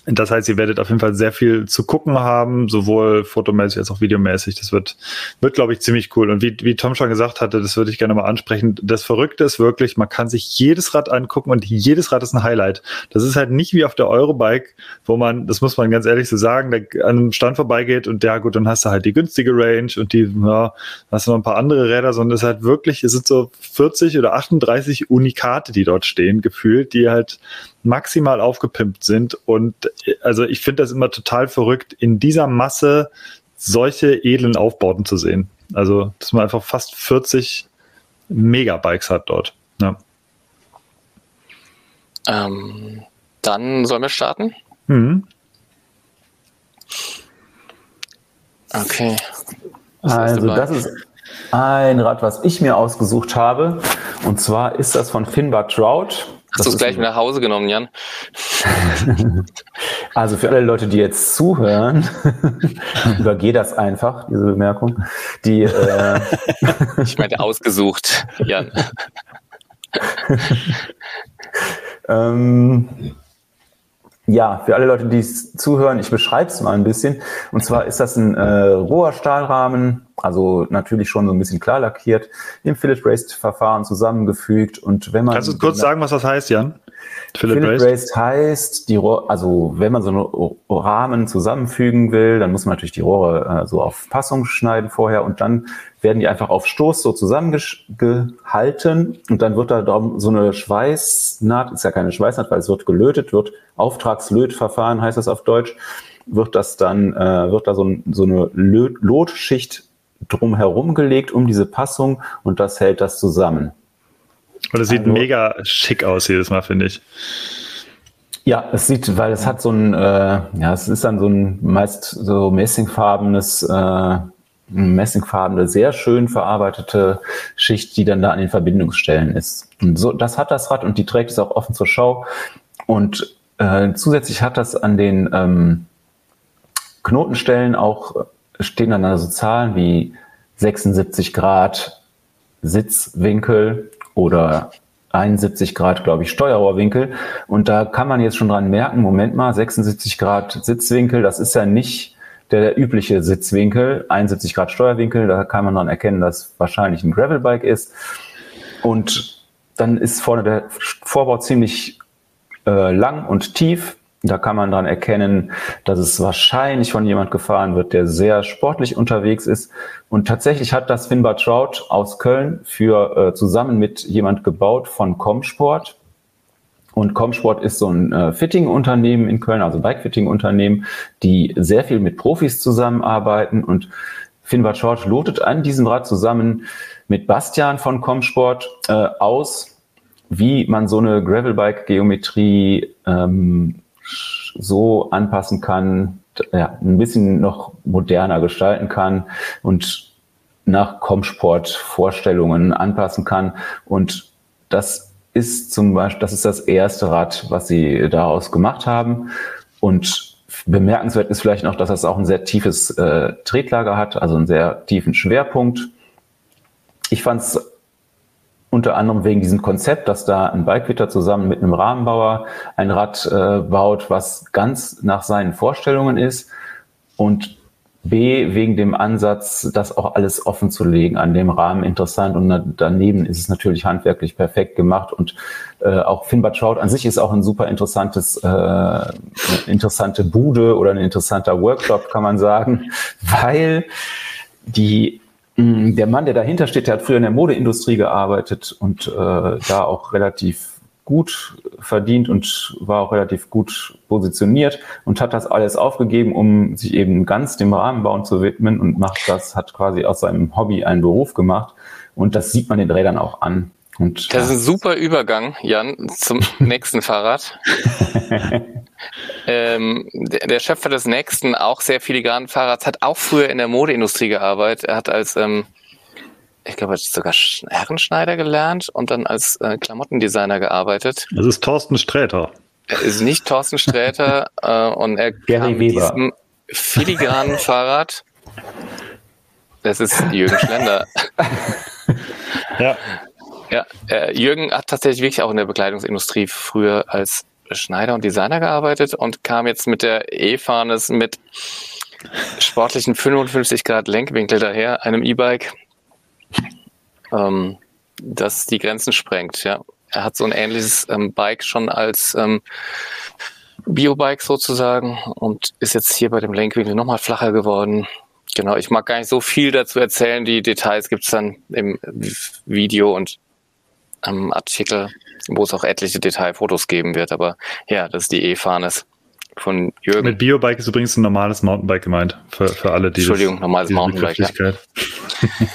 Das heißt, ihr werdet auf jeden Fall sehr viel zu gucken haben, sowohl fotomäßig als auch videomäßig. Das wird, wird glaube ich, ziemlich cool. Und wie, wie Tom schon gesagt hatte, das würde ich gerne mal ansprechen. Das Verrückte ist wirklich, man kann sich jedes Rad angucken und jedes Rad ist ein Highlight. Das ist halt nicht wie auf der Eurobike, wo man, das muss man ganz ehrlich so sagen, an einem Stand vorbeigeht und ja gut, dann hast du halt die günstige Range und die, ja, hast du noch ein paar andere Räder, sondern es ist halt wirklich, es sind so 40 oder 38 Unikate, die dort stehen, gefühlt, die halt maximal aufgepimpt sind. Und also ich finde das immer total verrückt, in dieser Masse solche edlen Aufbauten zu sehen. Also, dass man einfach fast 40 Megabikes hat dort. Ja. Ähm, dann sollen wir starten? Mhm. Okay. Also das ist ein Rad, was ich mir ausgesucht habe. Und zwar ist das von Finbar Trout. Hast du es gleich mit nach Hause genommen, Jan? also für alle Leute, die jetzt zuhören, übergehe das einfach, diese Bemerkung. Die, äh ich meinte ausgesucht, Jan. ähm, ja, für alle Leute, die zuhören, ich beschreibe es mal ein bisschen. Und zwar ist das ein äh, roher Stahlrahmen, also natürlich schon so ein bisschen klar lackiert, im Philip Raced Verfahren zusammengefügt. Und wenn man kannst du kurz sagen, was das heißt, Jan? Philip, Philip Raced heißt, die Rohr, also wenn man so einen Rahmen zusammenfügen will, dann muss man natürlich die Rohre äh, so auf Passung schneiden vorher und dann werden die einfach auf Stoß so zusammengehalten und dann wird da so eine Schweißnaht, ist ja keine Schweißnaht, weil es wird gelötet, wird Auftragslötverfahren heißt das auf Deutsch, wird das dann, äh, wird da so, so eine Lotschicht drumherum gelegt um diese Passung und das hält das zusammen. Und es sieht also, mega schick aus jedes Mal, finde ich. Ja, es sieht, weil es hat so ein, äh, ja, es ist dann so ein meist so messingfarbenes, äh, messingfarbene, sehr schön verarbeitete Schicht, die dann da an den Verbindungsstellen ist. Und so, das hat das Rad und die trägt es auch offen zur Schau. Und äh, zusätzlich hat das an den ähm, Knotenstellen auch stehen dann also Zahlen wie 76 Grad Sitzwinkel oder 71 Grad, glaube ich, Steuerrohrwinkel. Und da kann man jetzt schon dran merken, Moment mal, 76 Grad Sitzwinkel, das ist ja nicht der, der übliche Sitzwinkel, 71 Grad Steuerwinkel, da kann man dann erkennen, dass wahrscheinlich ein Gravelbike ist. Und dann ist vorne der Vorbau ziemlich äh, lang und tief. Da kann man dann erkennen, dass es wahrscheinlich von jemand gefahren wird, der sehr sportlich unterwegs ist. Und tatsächlich hat das Finbar Trout aus Köln für äh, zusammen mit jemand gebaut von Comsport. Und Comsport ist so ein äh, Fitting-Unternehmen in Köln, also Bike-Fitting-Unternehmen, die sehr viel mit Profis zusammenarbeiten. Und Finbar Trout lotet an diesem Rad zusammen mit Bastian von Comsport äh, aus, wie man so eine Gravelbike-Geometrie ähm, so anpassen kann, ja, ein bisschen noch moderner gestalten kann und nach Comsport-Vorstellungen anpassen kann. Und das ist zum Beispiel, das ist das erste Rad, was sie daraus gemacht haben. Und bemerkenswert ist vielleicht noch, dass das auch ein sehr tiefes äh, Tretlager hat, also einen sehr tiefen Schwerpunkt. Ich fand es unter anderem wegen diesem Konzept, dass da ein Bikefitter zusammen mit einem Rahmenbauer ein Rad äh, baut, was ganz nach seinen Vorstellungen ist und B, wegen dem Ansatz, das auch alles offen zu legen, an dem Rahmen interessant und daneben ist es natürlich handwerklich perfekt gemacht und äh, auch Finbad Trout an sich ist auch ein super interessantes, äh, interessante Bude oder ein interessanter Workshop, kann man sagen, weil die der Mann, der dahinter steht, der hat früher in der Modeindustrie gearbeitet und äh, da auch relativ gut verdient und war auch relativ gut positioniert und hat das alles aufgegeben, um sich eben ganz dem Rahmenbauen zu widmen und macht das, hat quasi aus seinem Hobby einen Beruf gemacht und das sieht man den Rädern auch an. Und, das ist ein super Übergang, Jan, zum nächsten Fahrrad. ähm, der, der, Schöpfer des nächsten, auch sehr filigranen Fahrrads, hat auch früher in der Modeindustrie gearbeitet. Er hat als ähm, ich glaube, er hat sogar Herrenschneider gelernt und dann als äh, Klamottendesigner gearbeitet. Das ist Thorsten Sträter. Er ist nicht Thorsten Sträter äh, und er Gary kam mit diesem filigranen Fahrrad. Das ist Jürgen Schlender. ja. Ja, äh, Jürgen hat tatsächlich wirklich auch in der Bekleidungsindustrie früher als Schneider und Designer gearbeitet und kam jetzt mit der E-Fahnes mit sportlichen 55 Grad Lenkwinkel daher, einem E-Bike ähm, das die Grenzen sprengt. Ja, er hat so ein ähnliches ähm, Bike schon als ähm, Biobike sozusagen und ist jetzt hier bei dem Lenkwinkel nochmal flacher geworden. Genau, ich mag gar nicht so viel dazu erzählen. Die Details gibt's dann im Video und am Artikel, wo es auch etliche Detailfotos geben wird. Aber ja, das ist die E-Fahnes von Jürgen. Mit Biobike ist übrigens ein normales Mountainbike gemeint, für, für alle, die Entschuldigung, das, normales Mountainbike. Ja.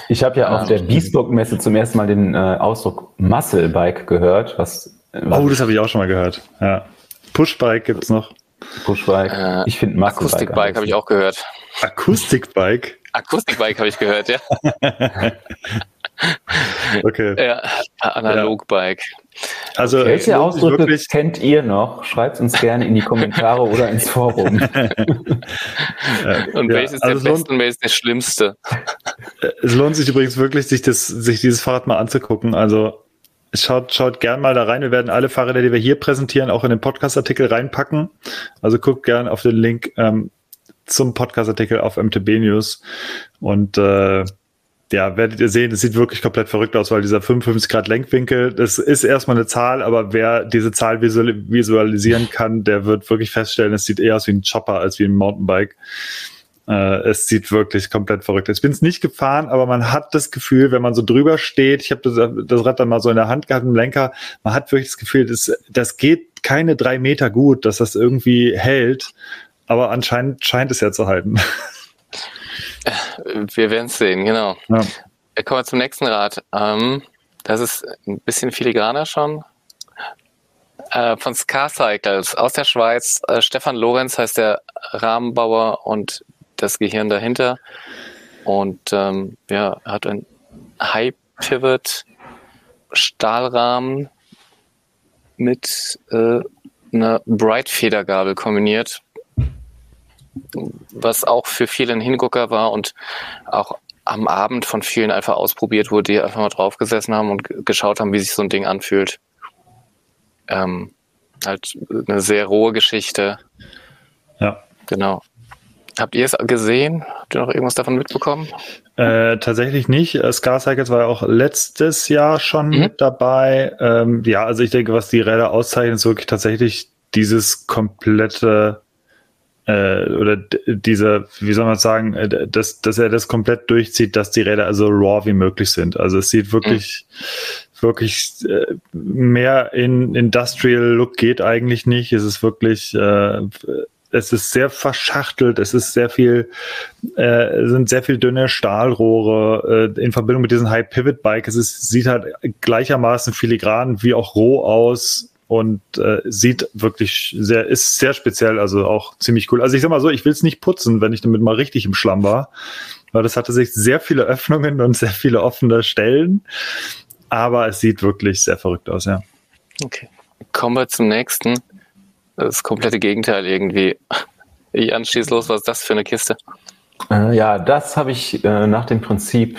Ich habe ja auf der Biesburg-Messe zum ersten Mal den äh, Ausdruck Muscle-Bike gehört. Was, was oh, das habe ich auch schon mal gehört. Ja. Pushbike gibt's noch. Pushbike. Äh, ich finde Muscle-Bike. Akustikbike habe ich auch gehört. Akustikbike? Akustikbike habe ich gehört, ja. okay. Ja, Analogbike. Also welche Ausdrücke wirklich... kennt ihr noch? Schreibt uns gerne in die Kommentare oder ins Forum. und ja, welches ist also der beste und welches der schlimmste? Es lohnt sich übrigens wirklich, sich das, sich dieses Fahrrad mal anzugucken. Also schaut, schaut gern mal da rein. Wir werden alle Fahrräder, die wir hier präsentieren, auch in den Podcast-Artikel reinpacken. Also guckt gern auf den Link ähm, zum Podcast-Artikel auf MTB News und äh, ja, werdet ihr sehen, es sieht wirklich komplett verrückt aus, weil dieser 55 Grad Lenkwinkel, das ist erstmal eine Zahl, aber wer diese Zahl visualisieren kann, der wird wirklich feststellen, es sieht eher aus wie ein Chopper als wie ein Mountainbike. Äh, es sieht wirklich komplett verrückt aus. Ich bin es nicht gefahren, aber man hat das Gefühl, wenn man so drüber steht, ich habe das, das Rad dann mal so in der Hand gehabt, im Lenker, man hat wirklich das Gefühl, das, das geht keine drei Meter gut, dass das irgendwie hält, aber anscheinend scheint es ja zu halten. Wir werden es sehen, genau. Ja. Kommen wir zum nächsten Rad. Ähm, das ist ein bisschen filigraner schon. Äh, von Scar Cycles aus der Schweiz. Äh, Stefan Lorenz heißt der Rahmenbauer und das Gehirn dahinter. Und ähm, ja, hat ein High Pivot Stahlrahmen mit äh, einer Bright Federgabel kombiniert was auch für viele ein Hingucker war und auch am Abend von vielen einfach ausprobiert wurde, die einfach mal drauf gesessen haben und geschaut haben, wie sich so ein Ding anfühlt. Ähm, halt eine sehr rohe Geschichte. Ja. Genau. Habt ihr es gesehen? Habt ihr noch irgendwas davon mitbekommen? Äh, tatsächlich nicht. Äh, Scar Cycles war ja auch letztes Jahr schon mhm. mit dabei. Ähm, ja, also ich denke, was die Räder auszeichnet, ist wirklich tatsächlich dieses komplette äh, oder dieser, wie soll man sagen, äh, dass, dass er das komplett durchzieht, dass die Räder also raw wie möglich sind. Also es sieht wirklich, mhm. wirklich äh, mehr in Industrial Look geht eigentlich nicht. Es ist wirklich, äh, es ist sehr verschachtelt, es ist sehr viel, äh, sind sehr viel dünne Stahlrohre äh, in Verbindung mit diesem High Pivot Bike. Es ist, sieht halt gleichermaßen filigran wie auch roh aus und äh, sieht wirklich sehr, ist sehr speziell, also auch ziemlich cool. Also ich sag mal so, ich will es nicht putzen, wenn ich damit mal richtig im Schlamm war, weil das hatte sich sehr viele Öffnungen und sehr viele offene Stellen, aber es sieht wirklich sehr verrückt aus, ja. Okay. Kommen wir zum nächsten. Das komplette Gegenteil irgendwie. Jan, schieß los, was ist das für eine Kiste? Äh, ja, das habe ich äh, nach dem Prinzip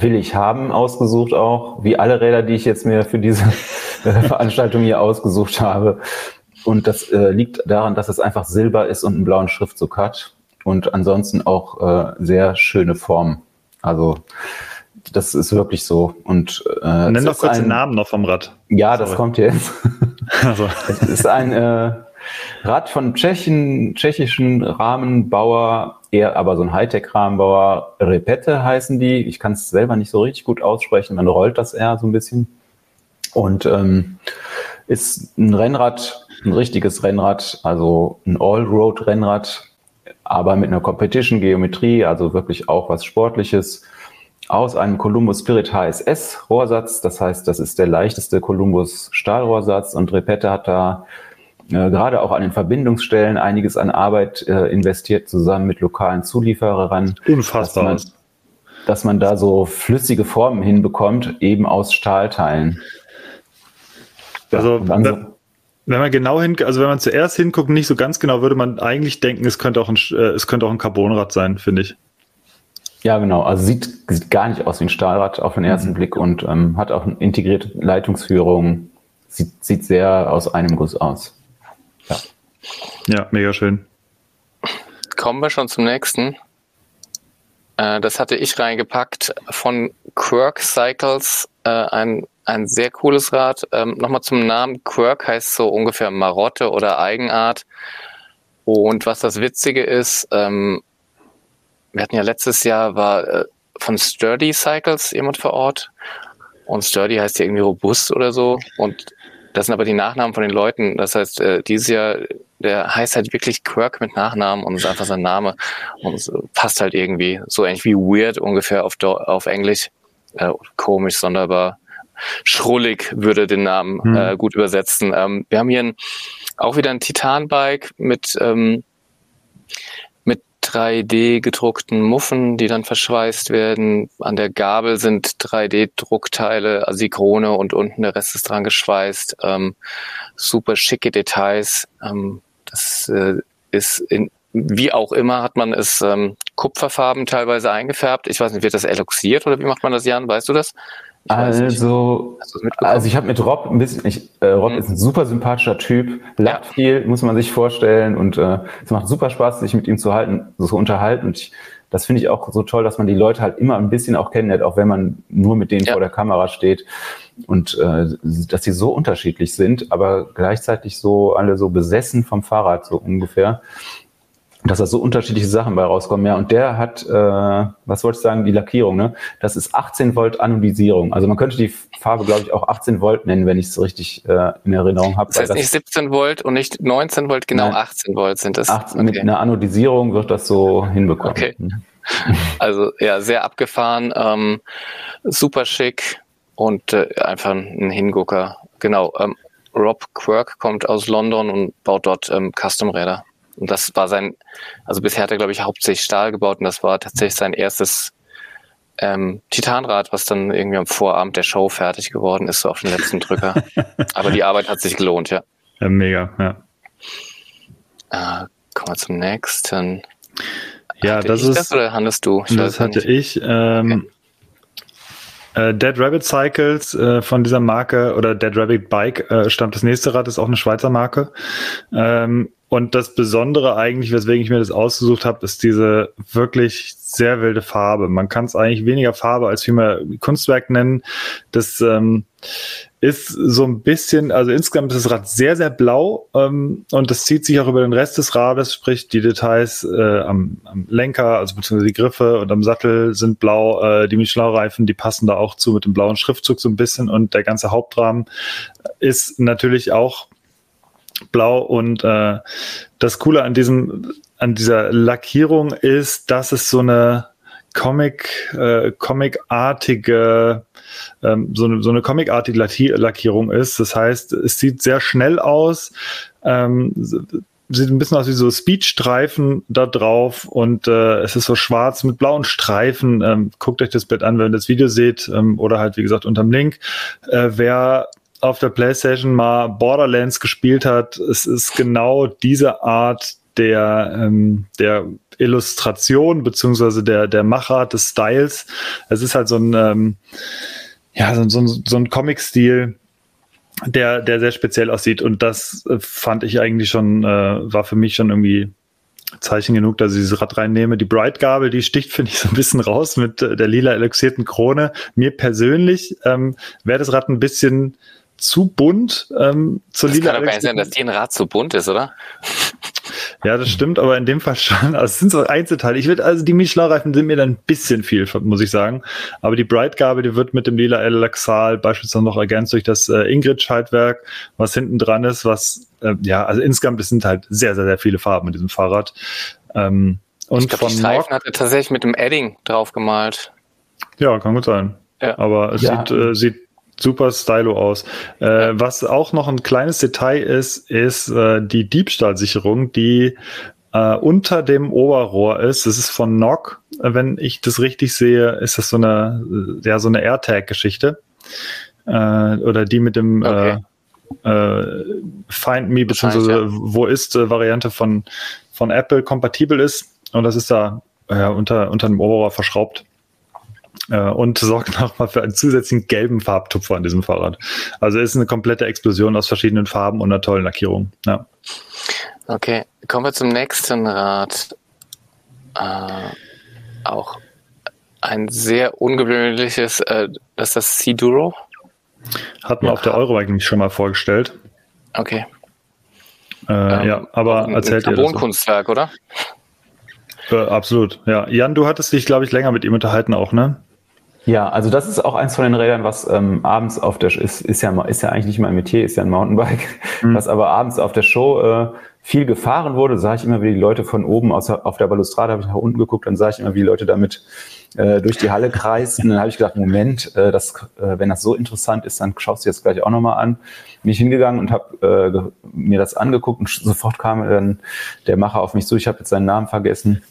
will ich haben ausgesucht auch, wie alle Räder, die ich jetzt mir für diese Veranstaltung hier ausgesucht habe. Und das äh, liegt daran, dass es einfach Silber ist und einen blauen Schriftzug hat und ansonsten auch äh, sehr schöne Form. Also das ist wirklich so. Und äh, nenn doch kurz ein, den Namen noch vom Rad. Ja, Sorry. das kommt jetzt. also. Es ist ein äh, Rad von Tschechen, tschechischen Rahmenbauer, eher aber so ein Hightech-Rahmenbauer. Repette heißen die. Ich kann es selber nicht so richtig gut aussprechen. Man rollt das eher so ein bisschen. Und ähm, ist ein Rennrad, ein richtiges Rennrad, also ein All-Road-Rennrad, aber mit einer Competition-Geometrie, also wirklich auch was Sportliches aus einem Columbus Spirit HSS Rohrsatz. Das heißt, das ist der leichteste Columbus Stahlrohrsatz und Repette hat da äh, gerade auch an den Verbindungsstellen einiges an Arbeit äh, investiert, zusammen mit lokalen Zulieferern. Unfassbar. Dass man, dass man da so flüssige Formen hinbekommt, eben aus Stahlteilen. Also, wenn, man genau hin, also wenn man zuerst hinguckt, nicht so ganz genau, würde man eigentlich denken, es könnte auch ein, äh, es könnte auch ein Carbonrad sein, finde ich. Ja, genau. Also sieht, sieht gar nicht aus wie ein Stahlrad auf den ersten mhm. Blick und ähm, hat auch eine integrierte Leitungsführung. Sieht, sieht sehr aus einem Guss aus. Ja. mega schön. Kommen wir schon zum nächsten. Äh, das hatte ich reingepackt von Quirk Cycles. Äh, ein, ein sehr cooles Rad. Ähm, Nochmal zum Namen. Quirk heißt so ungefähr Marotte oder Eigenart. Und was das Witzige ist, ähm, wir hatten ja letztes Jahr war äh, von Sturdy Cycles jemand vor Ort. Und Sturdy heißt ja irgendwie robust oder so. Und das sind aber die Nachnamen von den Leuten. Das heißt, dieses Jahr, der heißt halt wirklich Quirk mit Nachnamen und ist einfach sein Name. Und passt halt irgendwie so ähnlich wie weird ungefähr auf, auf Englisch. Äh, komisch, sonderbar. Schrullig würde den Namen hm. äh, gut übersetzen. Ähm, wir haben hier ein, auch wieder ein Titan-Bike mit ähm, 3D gedruckten Muffen, die dann verschweißt werden. An der Gabel sind 3D-Druckteile, Asikrone und unten der Rest ist dran geschweißt. Ähm, super schicke Details. Ähm, das äh, ist in, wie auch immer hat man es ähm, Kupferfarben teilweise eingefärbt. Ich weiß nicht, wird das eloxiert oder wie macht man das, Jan? Weißt du das? also, also ich habe mit Rob ein bisschen, ich, äh, Rob mhm. ist ein super sympathischer Typ, lacht ja. viel, muss man sich vorstellen und äh, es macht super Spaß, sich mit ihm zu halten, so zu unterhalten. Und ich, das finde ich auch so toll, dass man die Leute halt immer ein bisschen auch kennenlernt, auch wenn man nur mit denen ja. vor der Kamera steht und äh, dass sie so unterschiedlich sind, aber gleichzeitig so alle so besessen vom Fahrrad so ungefähr dass da so unterschiedliche Sachen bei rauskommen. Ja, und der hat, äh, was wollte ich sagen, die Lackierung, ne? Das ist 18 Volt Anodisierung. Also man könnte die Farbe, glaube ich, auch 18 Volt nennen, wenn ich es richtig äh, in Erinnerung habe. Das heißt das nicht 17 Volt und nicht 19 Volt, genau nein, 18 Volt sind das. 18, okay. Mit einer Anodisierung wird das so hinbekommen. Okay. Also ja, sehr abgefahren, ähm, super schick und äh, einfach ein Hingucker. Genau. Ähm, Rob Quirk kommt aus London und baut dort ähm, Custom-Räder. Und das war sein, also bisher hat er, glaube ich, hauptsächlich Stahl gebaut und das war tatsächlich sein erstes ähm, Titanrad, was dann irgendwie am Vorabend der Show fertig geworden ist, so auf den letzten Drücker. Aber die Arbeit hat sich gelohnt, ja. Ja, mega, ja. Äh, kommen wir zum nächsten. Ja, hatte das ist. Das oder handelst du? Ich das hatte nicht. ich. Ähm, okay. Äh, Dead Rabbit Cycles äh, von dieser Marke oder Dead Rabbit Bike äh, stammt das nächste Rad, ist auch eine Schweizer Marke. Ähm, und das Besondere eigentlich, weswegen ich mir das ausgesucht habe, ist diese wirklich sehr wilde Farbe. Man kann es eigentlich weniger Farbe als vielmehr Kunstwerk nennen. Das ähm, ist so ein bisschen, also insgesamt ist das Rad sehr, sehr blau ähm, und das zieht sich auch über den Rest des Rades, sprich die Details äh, am, am Lenker, also beziehungsweise die Griffe und am Sattel sind blau, äh, die Michelin-Reifen, die passen da auch zu mit dem blauen Schriftzug so ein bisschen und der ganze Hauptrahmen ist natürlich auch blau und äh, das Coole an diesem an dieser Lackierung ist, dass es so eine Comic äh, Comic-artige ähm, so eine so eine Comic-artige Lackierung ist. Das heißt, es sieht sehr schnell aus. Ähm, sieht ein bisschen aus wie so Speedstreifen da drauf und äh, es ist so schwarz mit blauen Streifen. Ähm, guckt euch das Bild an, wenn ihr das Video seht ähm, oder halt wie gesagt unterm Link. Äh, wer auf der PlayStation mal Borderlands gespielt hat, es ist genau diese Art der, ähm, der Illustration beziehungsweise der, der Machart des Styles. Es ist halt so ein, ähm, ja, so, so, so ein Comic-Stil, der, der sehr speziell aussieht. Und das äh, fand ich eigentlich schon, äh, war für mich schon irgendwie Zeichen genug, dass ich dieses Rad reinnehme. Die Bright-Gabel, die sticht, finde ich, so ein bisschen raus mit äh, der lila elixierten Krone. Mir persönlich ähm, wäre das Rad ein bisschen zu bunt ähm, zur das lila. Kann aber sein, dass die ein Rad zu bunt ist, oder? Ja, das stimmt, aber in dem Fall schon. Also es sind so Einzelteile. Ich würde, also die Michelin-Reifen sind mir dann ein bisschen viel, muss ich sagen. Aber die Bright-Gabel, die wird mit dem lila Elaxal beispielsweise noch ergänzt durch das äh, Ingrid-Schaltwerk, was hinten dran ist, was, äh, ja, also insgesamt, es sind halt sehr, sehr, sehr viele Farben in diesem Fahrrad. Ähm, und ich glaub, von die Streifen hat er tatsächlich mit dem Edding drauf gemalt. Ja, kann gut sein. Ja. Aber es ja. sieht, äh, sieht super stylo aus. Äh, was auch noch ein kleines Detail ist, ist äh, die Diebstahlsicherung, die äh, unter dem Oberrohr ist. Das ist von Nock. Wenn ich das richtig sehe, ist das so eine, ja, so eine AirTag-Geschichte. Äh, oder die mit dem okay. äh, äh, Find Me beziehungsweise ja. Wo ist äh, Variante von, von Apple kompatibel ist. Und das ist da äh, unter, unter dem Oberrohr verschraubt äh, und sorgt nochmal für einen zusätzlichen gelben Farbtupfer an diesem Fahrrad. Also ist eine komplette Explosion aus verschiedenen Farben und einer tollen Lackierung. Ja. Okay, kommen wir zum nächsten Rad. Äh, auch ein sehr ungewöhnliches, äh, das ist das Siduro. Hatten wir ja. auf der Eurobike nämlich schon mal vorgestellt. Okay. Äh, ähm, ja, aber ein, erzählt ein ihr Carbon-Kunstwerk, oder? Äh, absolut, ja. Jan, du hattest dich, glaube ich, länger mit ihm unterhalten auch, ne? Ja, also das ist auch eins von den Rädern, was ähm, abends auf der ist, ist ja ist ja eigentlich nicht mein Metier, ist ja ein Mountainbike, mhm. was aber abends auf der Show äh, viel gefahren wurde. Sah ich immer, wie die Leute von oben aus, auf der Balustrade habe ich nach unten geguckt, dann sah ich immer, wie die Leute damit äh, durch die Halle kreisten. Dann habe ich gedacht, Moment, äh, das, äh, wenn das so interessant ist, dann schaust du jetzt gleich auch nochmal an. Bin ich hingegangen und habe äh, mir das angeguckt und sofort kam dann der Macher auf mich zu. Ich habe jetzt seinen Namen vergessen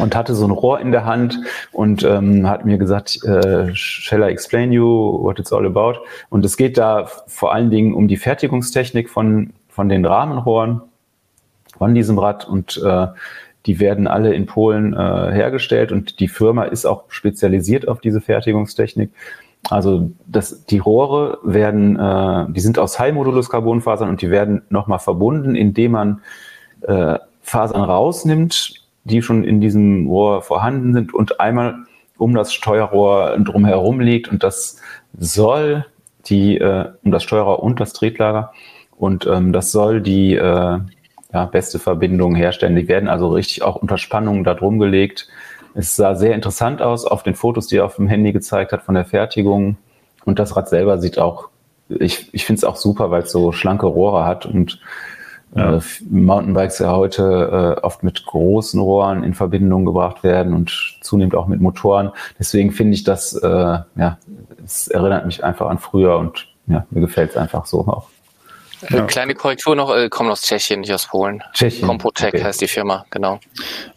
und hatte so ein Rohr in der Hand und ähm, hat mir gesagt, äh, shall I explain you what it's all about? Und es geht da vor allen Dingen um die Fertigungstechnik von, von den Rahmenrohren von diesem Rad und äh, die werden alle in Polen äh, hergestellt und die Firma ist auch spezialisiert auf diese Fertigungstechnik. Also das, die Rohre werden, äh, die sind aus High-Modulus-Carbonfasern und die werden nochmal verbunden, indem man äh, Fasern rausnimmt die schon in diesem Rohr vorhanden sind und einmal um das Steuerrohr drumherum liegt und das soll die, äh, um das Steuerrohr und das Tretlager und ähm, das soll die äh, ja, beste Verbindung herstellen. Die werden also richtig auch unter Spannung da drum gelegt. Es sah sehr interessant aus auf den Fotos, die er auf dem Handy gezeigt hat von der Fertigung. Und das Rad selber sieht auch, ich, ich finde es auch super, weil es so schlanke Rohre hat und ja. Äh, Mountainbikes ja heute äh, oft mit großen Rohren in Verbindung gebracht werden und zunehmend auch mit Motoren. Deswegen finde ich das, äh, ja, es erinnert mich einfach an früher und ja, mir gefällt es einfach so auch. Äh, ja. Kleine Korrektur noch, äh, kommen aus Tschechien, nicht aus Polen. Tschechien. Compotec okay. heißt die Firma, genau.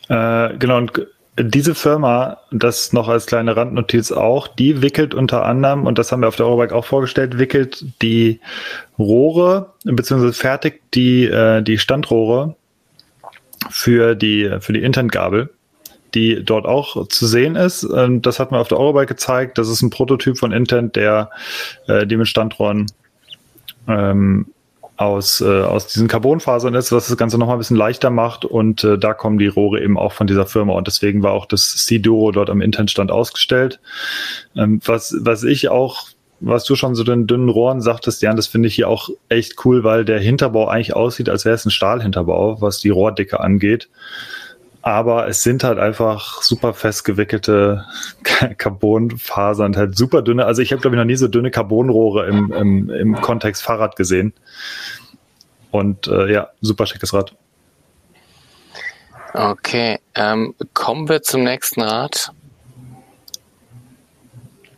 Äh, genau, und diese Firma, das noch als kleine Randnotiz auch, die wickelt unter anderem, und das haben wir auf der Eurobike auch vorgestellt, wickelt die Rohre, beziehungsweise fertigt die, äh, die Standrohre für die, für die Intentgabel, die dort auch zu sehen ist. Das hat man auf der Eurobike gezeigt. Das ist ein Prototyp von Intent, der äh, die mit Standrohren ähm, aus, äh, aus diesen Carbonfasern ist, was das Ganze nochmal ein bisschen leichter macht. Und äh, da kommen die Rohre eben auch von dieser Firma. Und deswegen war auch das C-Duro dort am Internetstand ausgestellt. Ähm, was, was ich auch, was du schon so den dünnen Rohren sagtest, Jan, das finde ich hier auch echt cool, weil der Hinterbau eigentlich aussieht, als wäre es ein Stahlhinterbau, was die Rohrdicke angeht aber es sind halt einfach super festgewickelte Carbonfasern, halt super dünne. Also ich habe, glaube ich, noch nie so dünne Carbonrohre im, im, im Kontext Fahrrad gesehen. Und äh, ja, super schickes Rad. Okay, ähm, kommen wir zum nächsten Rad.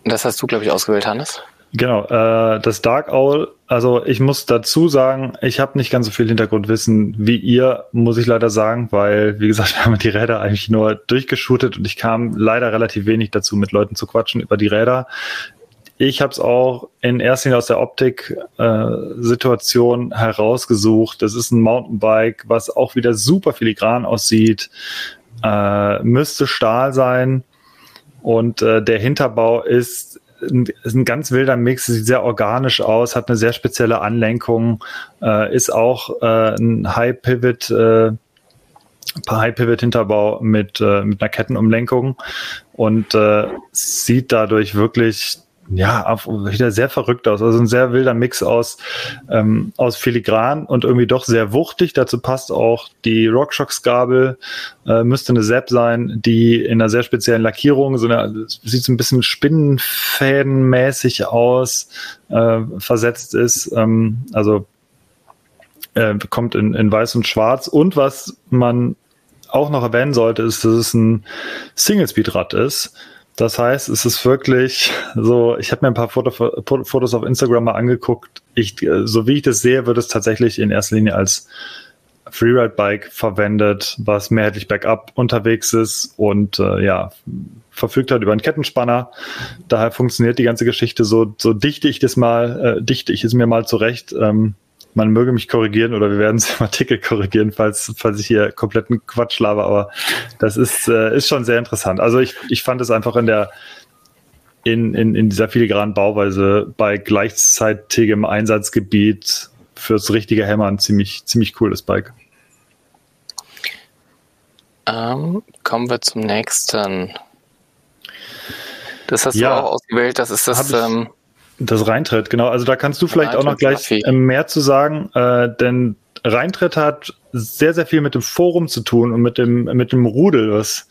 Das hast du, glaube ich, ausgewählt, Hannes. Genau, äh, das Dark Owl, also ich muss dazu sagen, ich habe nicht ganz so viel Hintergrundwissen wie ihr, muss ich leider sagen, weil, wie gesagt, wir haben die Räder eigentlich nur durchgeshootet und ich kam leider relativ wenig dazu, mit Leuten zu quatschen über die Räder. ich habe es auch in erster Linie aus der Optik-Situation äh, herausgesucht. Das ist ein Mountainbike, was auch wieder super filigran aussieht. Äh, müsste Stahl sein. Und äh, der Hinterbau ist ein, ist ein ganz wilder Mix, sieht sehr organisch aus, hat eine sehr spezielle Anlenkung, äh, ist auch äh, ein High Pivot, äh, High Pivot Hinterbau mit, äh, mit einer Kettenumlenkung und äh, sieht dadurch wirklich ja, wieder sehr verrückt aus. Also ein sehr wilder Mix aus, ähm, aus Filigran und irgendwie doch sehr wuchtig. Dazu passt auch die RockShox-Gabel, äh, müsste eine Sepp sein, die in einer sehr speziellen Lackierung, so eine, sieht so ein bisschen spinnenfädenmäßig aus, äh, versetzt ist. Ähm, also äh, kommt in, in weiß und schwarz. Und was man auch noch erwähnen sollte, ist, dass es ein Single-Speed-Rad ist. Das heißt, es ist wirklich so, ich habe mir ein paar Foto, Fotos auf Instagram mal angeguckt. Ich, so wie ich das sehe, wird es tatsächlich in erster Linie als Freeride-Bike verwendet, was mehrheitlich Backup unterwegs ist und äh, ja, verfügt hat über einen Kettenspanner. Daher funktioniert die ganze Geschichte so, so dichte ich das mal, äh, dichte ich es mir mal zurecht. Ähm, man möge mich korrigieren oder wir werden es im Artikel korrigieren, falls, falls ich hier kompletten Quatsch laber, aber das ist, äh, ist schon sehr interessant. Also ich, ich fand es einfach in der, in, in, in dieser filigranen Bauweise bei gleichzeitigem Einsatzgebiet fürs richtige Hämmern ziemlich, ziemlich cooles Bike. Ähm, kommen wir zum nächsten. Das hast ja, du auch ausgewählt. Das ist das. Ähm, das Reintritt, genau. Also da kannst du vielleicht Reintritt, auch noch gleich äh, mehr zu sagen, äh, denn Reintritt hat sehr, sehr viel mit dem Forum zu tun und mit dem, mit dem Rudel, was,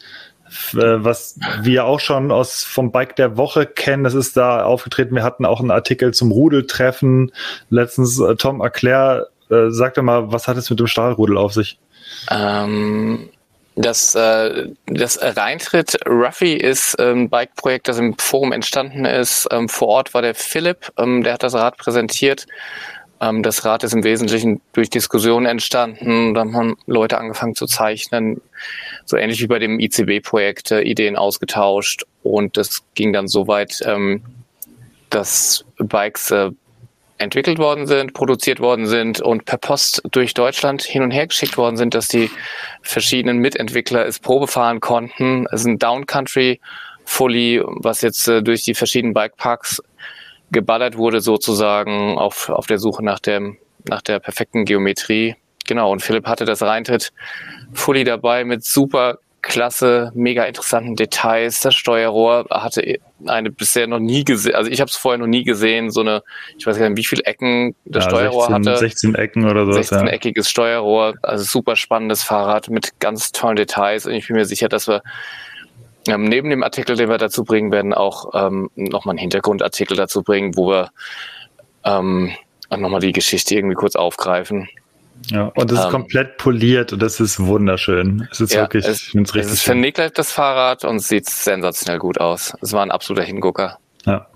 äh, was wir auch schon aus vom Bike der Woche kennen. Das ist da aufgetreten. Wir hatten auch einen Artikel zum Rudeltreffen. Letztens äh, Tom erklär, äh, sagte mal, was hat es mit dem Stahlrudel auf sich? Ähm, das, äh, das Reintritt Ruffy ist ein ähm, Bike-Projekt, das im Forum entstanden ist. Ähm, vor Ort war der Philipp, ähm, der hat das Rad präsentiert. Das Rad ist im Wesentlichen durch Diskussionen entstanden. Da haben Leute angefangen zu zeichnen, so ähnlich wie bei dem ICB-Projekt, äh, Ideen ausgetauscht. Und das ging dann so weit, dass Bikes äh, entwickelt worden sind, produziert worden sind und per Post durch Deutschland hin und her geschickt worden sind, dass die verschiedenen Mitentwickler es Probe fahren konnten. Es ist ein Downcountry Fully, was jetzt äh, durch die verschiedenen Bikeparks geballert wurde sozusagen auf, auf der Suche nach dem, nach der perfekten Geometrie. Genau. Und Philipp hatte das Reintritt Fully dabei mit super klasse, mega interessanten Details. Das Steuerrohr hatte eine bisher noch nie gesehen, also ich habe es vorher noch nie gesehen, so eine, ich weiß gar nicht, wie viele Ecken das ja, Steuerrohr 16, hatte. 16 Ecken oder so. 16-eckiges ja. Steuerrohr, also super spannendes Fahrrad mit ganz tollen Details und ich bin mir sicher, dass wir ähm, neben dem Artikel, den wir dazu bringen werden, auch ähm, nochmal einen Hintergrundartikel dazu bringen, wo wir ähm, nochmal die Geschichte irgendwie kurz aufgreifen. Ja, und es ist ähm, komplett poliert und das ist wunderschön. Es ist ja, wirklich, es, ich finde es richtig. Es ist vernickelt, das Fahrrad, und sieht sensationell gut aus. Es war ein absoluter Hingucker. Ja.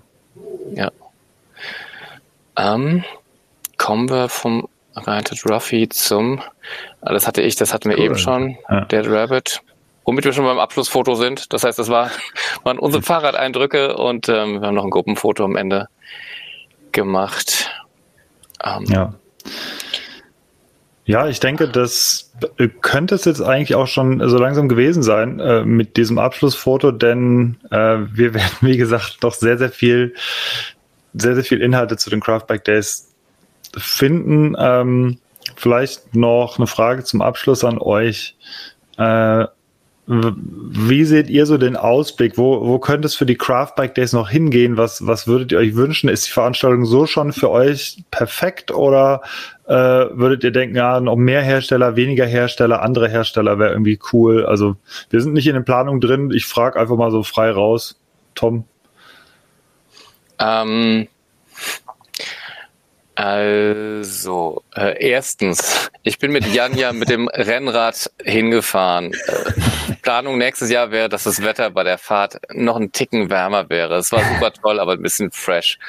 Ja. Ähm, kommen wir vom United Ruffy zum, ah, das hatte ich, das hatten wir cool. eben schon, ja. Dead Rabbit. Womit wir schon beim Abschlussfoto sind. Das heißt, das war, waren unsere Fahrradeindrücke und ähm, wir haben noch ein Gruppenfoto am Ende gemacht. Ähm, ja. Ja, ich denke, das könnte es jetzt eigentlich auch schon so langsam gewesen sein äh, mit diesem Abschlussfoto, denn äh, wir werden, wie gesagt, noch sehr, sehr viel, sehr, sehr viel Inhalte zu den Craftback Days finden. Ähm, vielleicht noch eine Frage zum Abschluss an euch. Äh, wie seht ihr so den Ausblick? Wo, wo könnte es für die Craft Bike Days noch hingehen? Was, was würdet ihr euch wünschen? Ist die Veranstaltung so schon für euch perfekt oder äh, würdet ihr denken, ja, noch mehr Hersteller, weniger Hersteller, andere Hersteller wäre irgendwie cool? Also wir sind nicht in den Planungen drin. Ich frage einfach mal so frei raus. Tom? Ähm, also, äh, erstens, ich bin mit Jan ja mit dem Rennrad hingefahren. Äh, Planung nächstes Jahr wäre, dass das Wetter bei der Fahrt noch ein Ticken wärmer wäre. Es war super toll, aber ein bisschen fresh.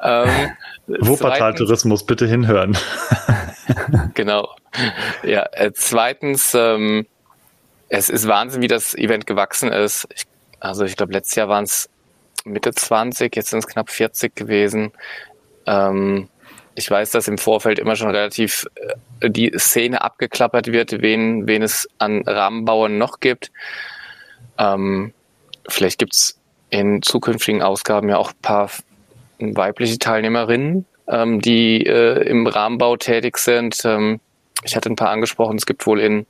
Ähm, Wuppertal-Tourismus, bitte hinhören. genau. Ja, äh, zweitens, ähm, es ist Wahnsinn, wie das Event gewachsen ist. Ich, also ich glaube, letztes Jahr waren es Mitte 20, jetzt sind es knapp 40 gewesen. Ähm, ich weiß, dass im Vorfeld immer schon relativ äh, die Szene abgeklappert wird, wen, wen es an Rahmenbauern noch gibt. Ähm, vielleicht gibt es in zukünftigen Ausgaben ja auch ein paar weibliche Teilnehmerinnen, ähm, die äh, im Rahmenbau tätig sind. Ähm, ich hatte ein paar angesprochen, es gibt wohl in,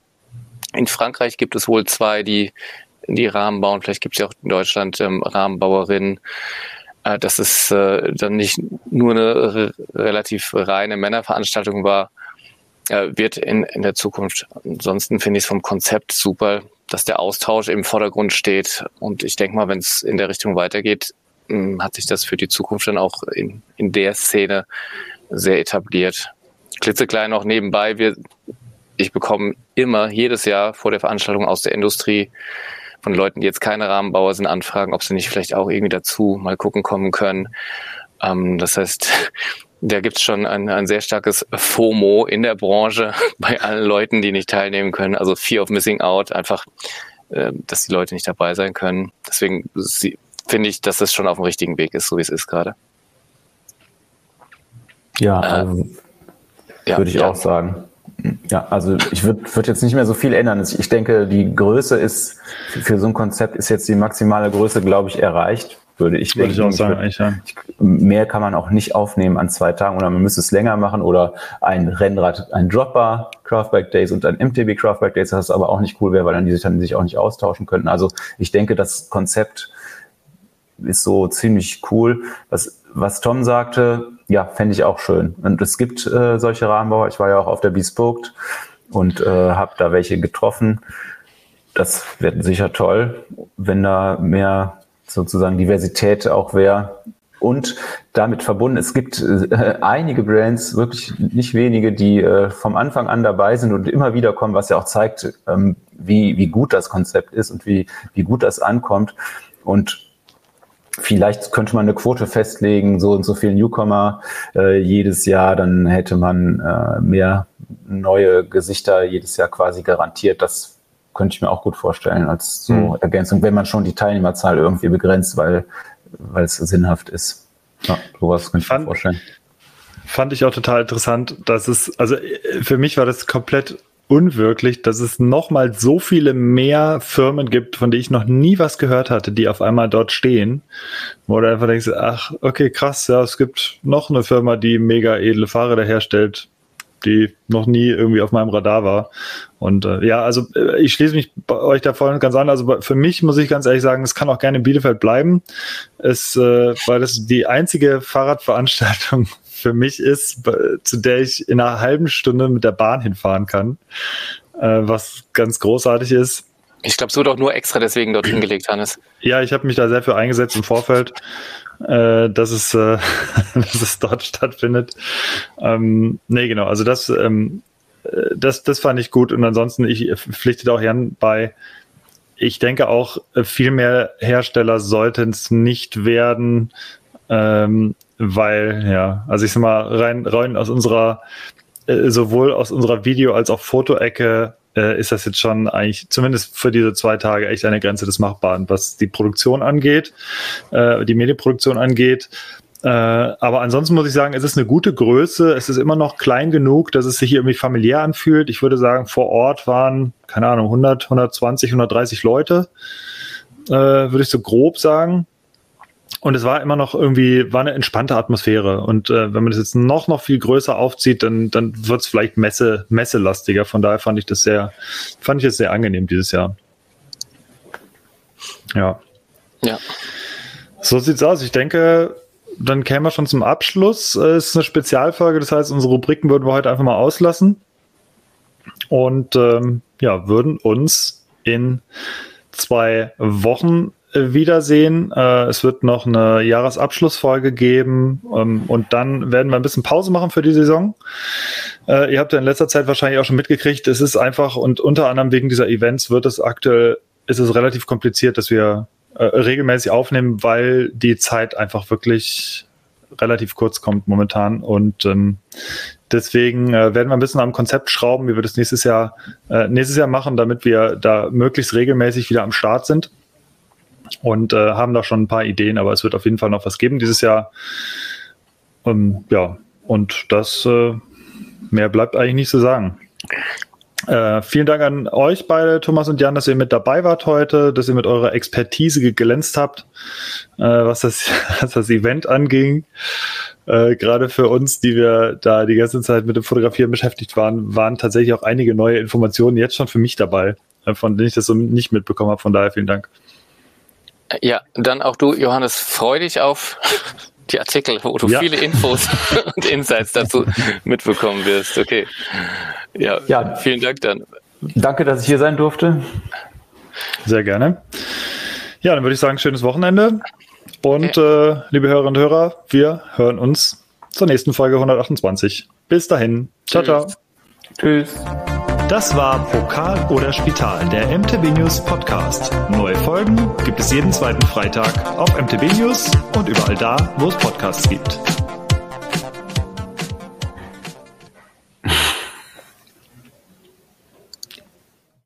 in Frankreich gibt es wohl zwei, die die Rahmen bauen. Vielleicht gibt es ja auch in Deutschland ähm, Rahmenbauerinnen. Äh, dass es äh, dann nicht nur eine relativ reine Männerveranstaltung war, äh, wird in, in der Zukunft. Ansonsten finde ich es vom Konzept super, dass der Austausch im Vordergrund steht. Und ich denke mal, wenn es in der Richtung weitergeht, hm, hat sich das für die Zukunft dann auch in, in der Szene sehr etabliert. Klitzeklein noch nebenbei, wir, ich bekomme immer jedes Jahr vor der Veranstaltung aus der Industrie von Leuten, die jetzt keine Rahmenbauer sind, anfragen, ob sie nicht vielleicht auch irgendwie dazu mal gucken kommen können. Ähm, das heißt, da gibt's schon ein, ein sehr starkes FOMO in der Branche bei allen Leuten, die nicht teilnehmen können. Also Fear of Missing Out, einfach, äh, dass die Leute nicht dabei sein können. Deswegen finde ich, dass es schon auf dem richtigen Weg ist, so wie es ist gerade. Ja, äh, würde ich ja. auch sagen. Ja, also ich würde würd jetzt nicht mehr so viel ändern. Ich denke, die Größe ist für so ein Konzept ist jetzt die maximale Größe, glaube ich, erreicht, würde ich würde denken. Ich auch sagen, ich würd, ich, mehr kann man auch nicht aufnehmen an zwei Tagen oder man müsste es länger machen oder ein Rennrad, ein Dropper Craftback Days und ein MTB Craftback Days, das aber auch nicht cool wäre, weil dann die sich dann sich auch nicht austauschen könnten. Also ich denke, das Konzept ist so ziemlich cool. Was, was Tom sagte, ja, fände ich auch schön. Und es gibt äh, solche Rahmenbauer. Ich war ja auch auf der Bespoke und äh, habe da welche getroffen. Das wird sicher toll, wenn da mehr sozusagen Diversität auch wäre. Und damit verbunden, es gibt äh, einige Brands, wirklich nicht wenige, die äh, vom Anfang an dabei sind und immer wieder kommen, was ja auch zeigt, ähm, wie, wie gut das Konzept ist und wie, wie gut das ankommt. Und Vielleicht könnte man eine Quote festlegen, so und so viele Newcomer äh, jedes Jahr, dann hätte man äh, mehr neue Gesichter jedes Jahr quasi garantiert. Das könnte ich mir auch gut vorstellen als so mhm. Ergänzung, wenn man schon die Teilnehmerzahl irgendwie begrenzt, weil, weil es sinnhaft ist. Ja, sowas könnte ich mir vorstellen. Fand ich auch total interessant, dass es, also äh, für mich war das komplett unwirklich, dass es nochmal so viele mehr Firmen gibt, von denen ich noch nie was gehört hatte, die auf einmal dort stehen, wo du einfach denkst, ach, okay, krass, ja, es gibt noch eine Firma, die mega edle Fahrräder herstellt, die noch nie irgendwie auf meinem Radar war. Und äh, ja, also äh, ich schließe mich bei euch da voll und ganz an. Also für mich muss ich ganz ehrlich sagen, es kann auch gerne in Bielefeld bleiben. Es, äh, weil das die einzige Fahrradveranstaltung für mich ist, zu der ich in einer halben Stunde mit der Bahn hinfahren kann, äh, was ganz großartig ist. Ich glaube, es wird auch nur extra deswegen dort hingelegt, Hannes. Ja, ich habe mich da sehr für eingesetzt im Vorfeld, äh, dass, es, äh, dass es dort stattfindet. Ähm, nee, genau, also das, ähm, äh, das, das fand ich gut und ansonsten, ich pflichte da auch Jan bei, ich denke auch, viel mehr Hersteller sollten es nicht werden, ähm, weil, ja, also ich sag mal, rein, rein aus unserer, äh, sowohl aus unserer Video- als auch Fotoecke äh, ist das jetzt schon eigentlich, zumindest für diese zwei Tage, echt eine Grenze des Machbaren, was die Produktion angeht, äh, die Medienproduktion angeht. Äh, aber ansonsten muss ich sagen, es ist eine gute Größe. Es ist immer noch klein genug, dass es sich irgendwie familiär anfühlt. Ich würde sagen, vor Ort waren, keine Ahnung, 100, 120, 130 Leute, äh, würde ich so grob sagen. Und es war immer noch irgendwie, war eine entspannte Atmosphäre. Und äh, wenn man das jetzt noch, noch viel größer aufzieht, dann, dann wird es vielleicht Messe, messelastiger. Von daher fand ich das sehr, fand ich es sehr angenehm dieses Jahr. Ja. Ja. So sieht's aus. Ich denke, dann kämen wir schon zum Abschluss. Es ist eine Spezialfolge, das heißt, unsere Rubriken würden wir heute einfach mal auslassen. Und ähm, ja, würden uns in zwei Wochen wiedersehen. Äh, es wird noch eine Jahresabschlussfolge geben ähm, und dann werden wir ein bisschen Pause machen für die Saison. Äh, ihr habt ja in letzter Zeit wahrscheinlich auch schon mitgekriegt, es ist einfach und unter anderem wegen dieser Events wird es aktuell, ist es relativ kompliziert, dass wir äh, regelmäßig aufnehmen, weil die Zeit einfach wirklich relativ kurz kommt momentan und ähm, Deswegen äh, werden wir ein bisschen am Konzept schrauben, wie wir das nächstes Jahr, äh, nächstes Jahr machen, damit wir da möglichst regelmäßig wieder am Start sind. Und äh, haben da schon ein paar Ideen, aber es wird auf jeden Fall noch was geben dieses Jahr. Ähm, ja, und das äh, mehr bleibt eigentlich nicht zu sagen. Äh, vielen Dank an euch beide, Thomas und Jan, dass ihr mit dabei wart heute, dass ihr mit eurer Expertise geglänzt habt, äh, was, das, was das Event anging. Äh, Gerade für uns, die wir da die ganze Zeit mit dem Fotografieren beschäftigt waren, waren tatsächlich auch einige neue Informationen jetzt schon für mich dabei, äh, von denen ich das so nicht mitbekommen habe. Von daher vielen Dank. Ja, dann auch du, Johannes, freu dich auf die Artikel, wo du ja. viele Infos und Insights dazu mitbekommen wirst. Okay. Ja, ja, vielen Dank dann. Danke, dass ich hier sein durfte. Sehr gerne. Ja, dann würde ich sagen, schönes Wochenende. Und okay. äh, liebe Hörerinnen und Hörer, wir hören uns zur nächsten Folge 128. Bis dahin. Ciao, ciao. Tschüss. Das war Pokal oder Spital, der MTB News Podcast. Neue Folgen gibt es jeden zweiten Freitag auf MTB News und überall da, wo es Podcasts gibt.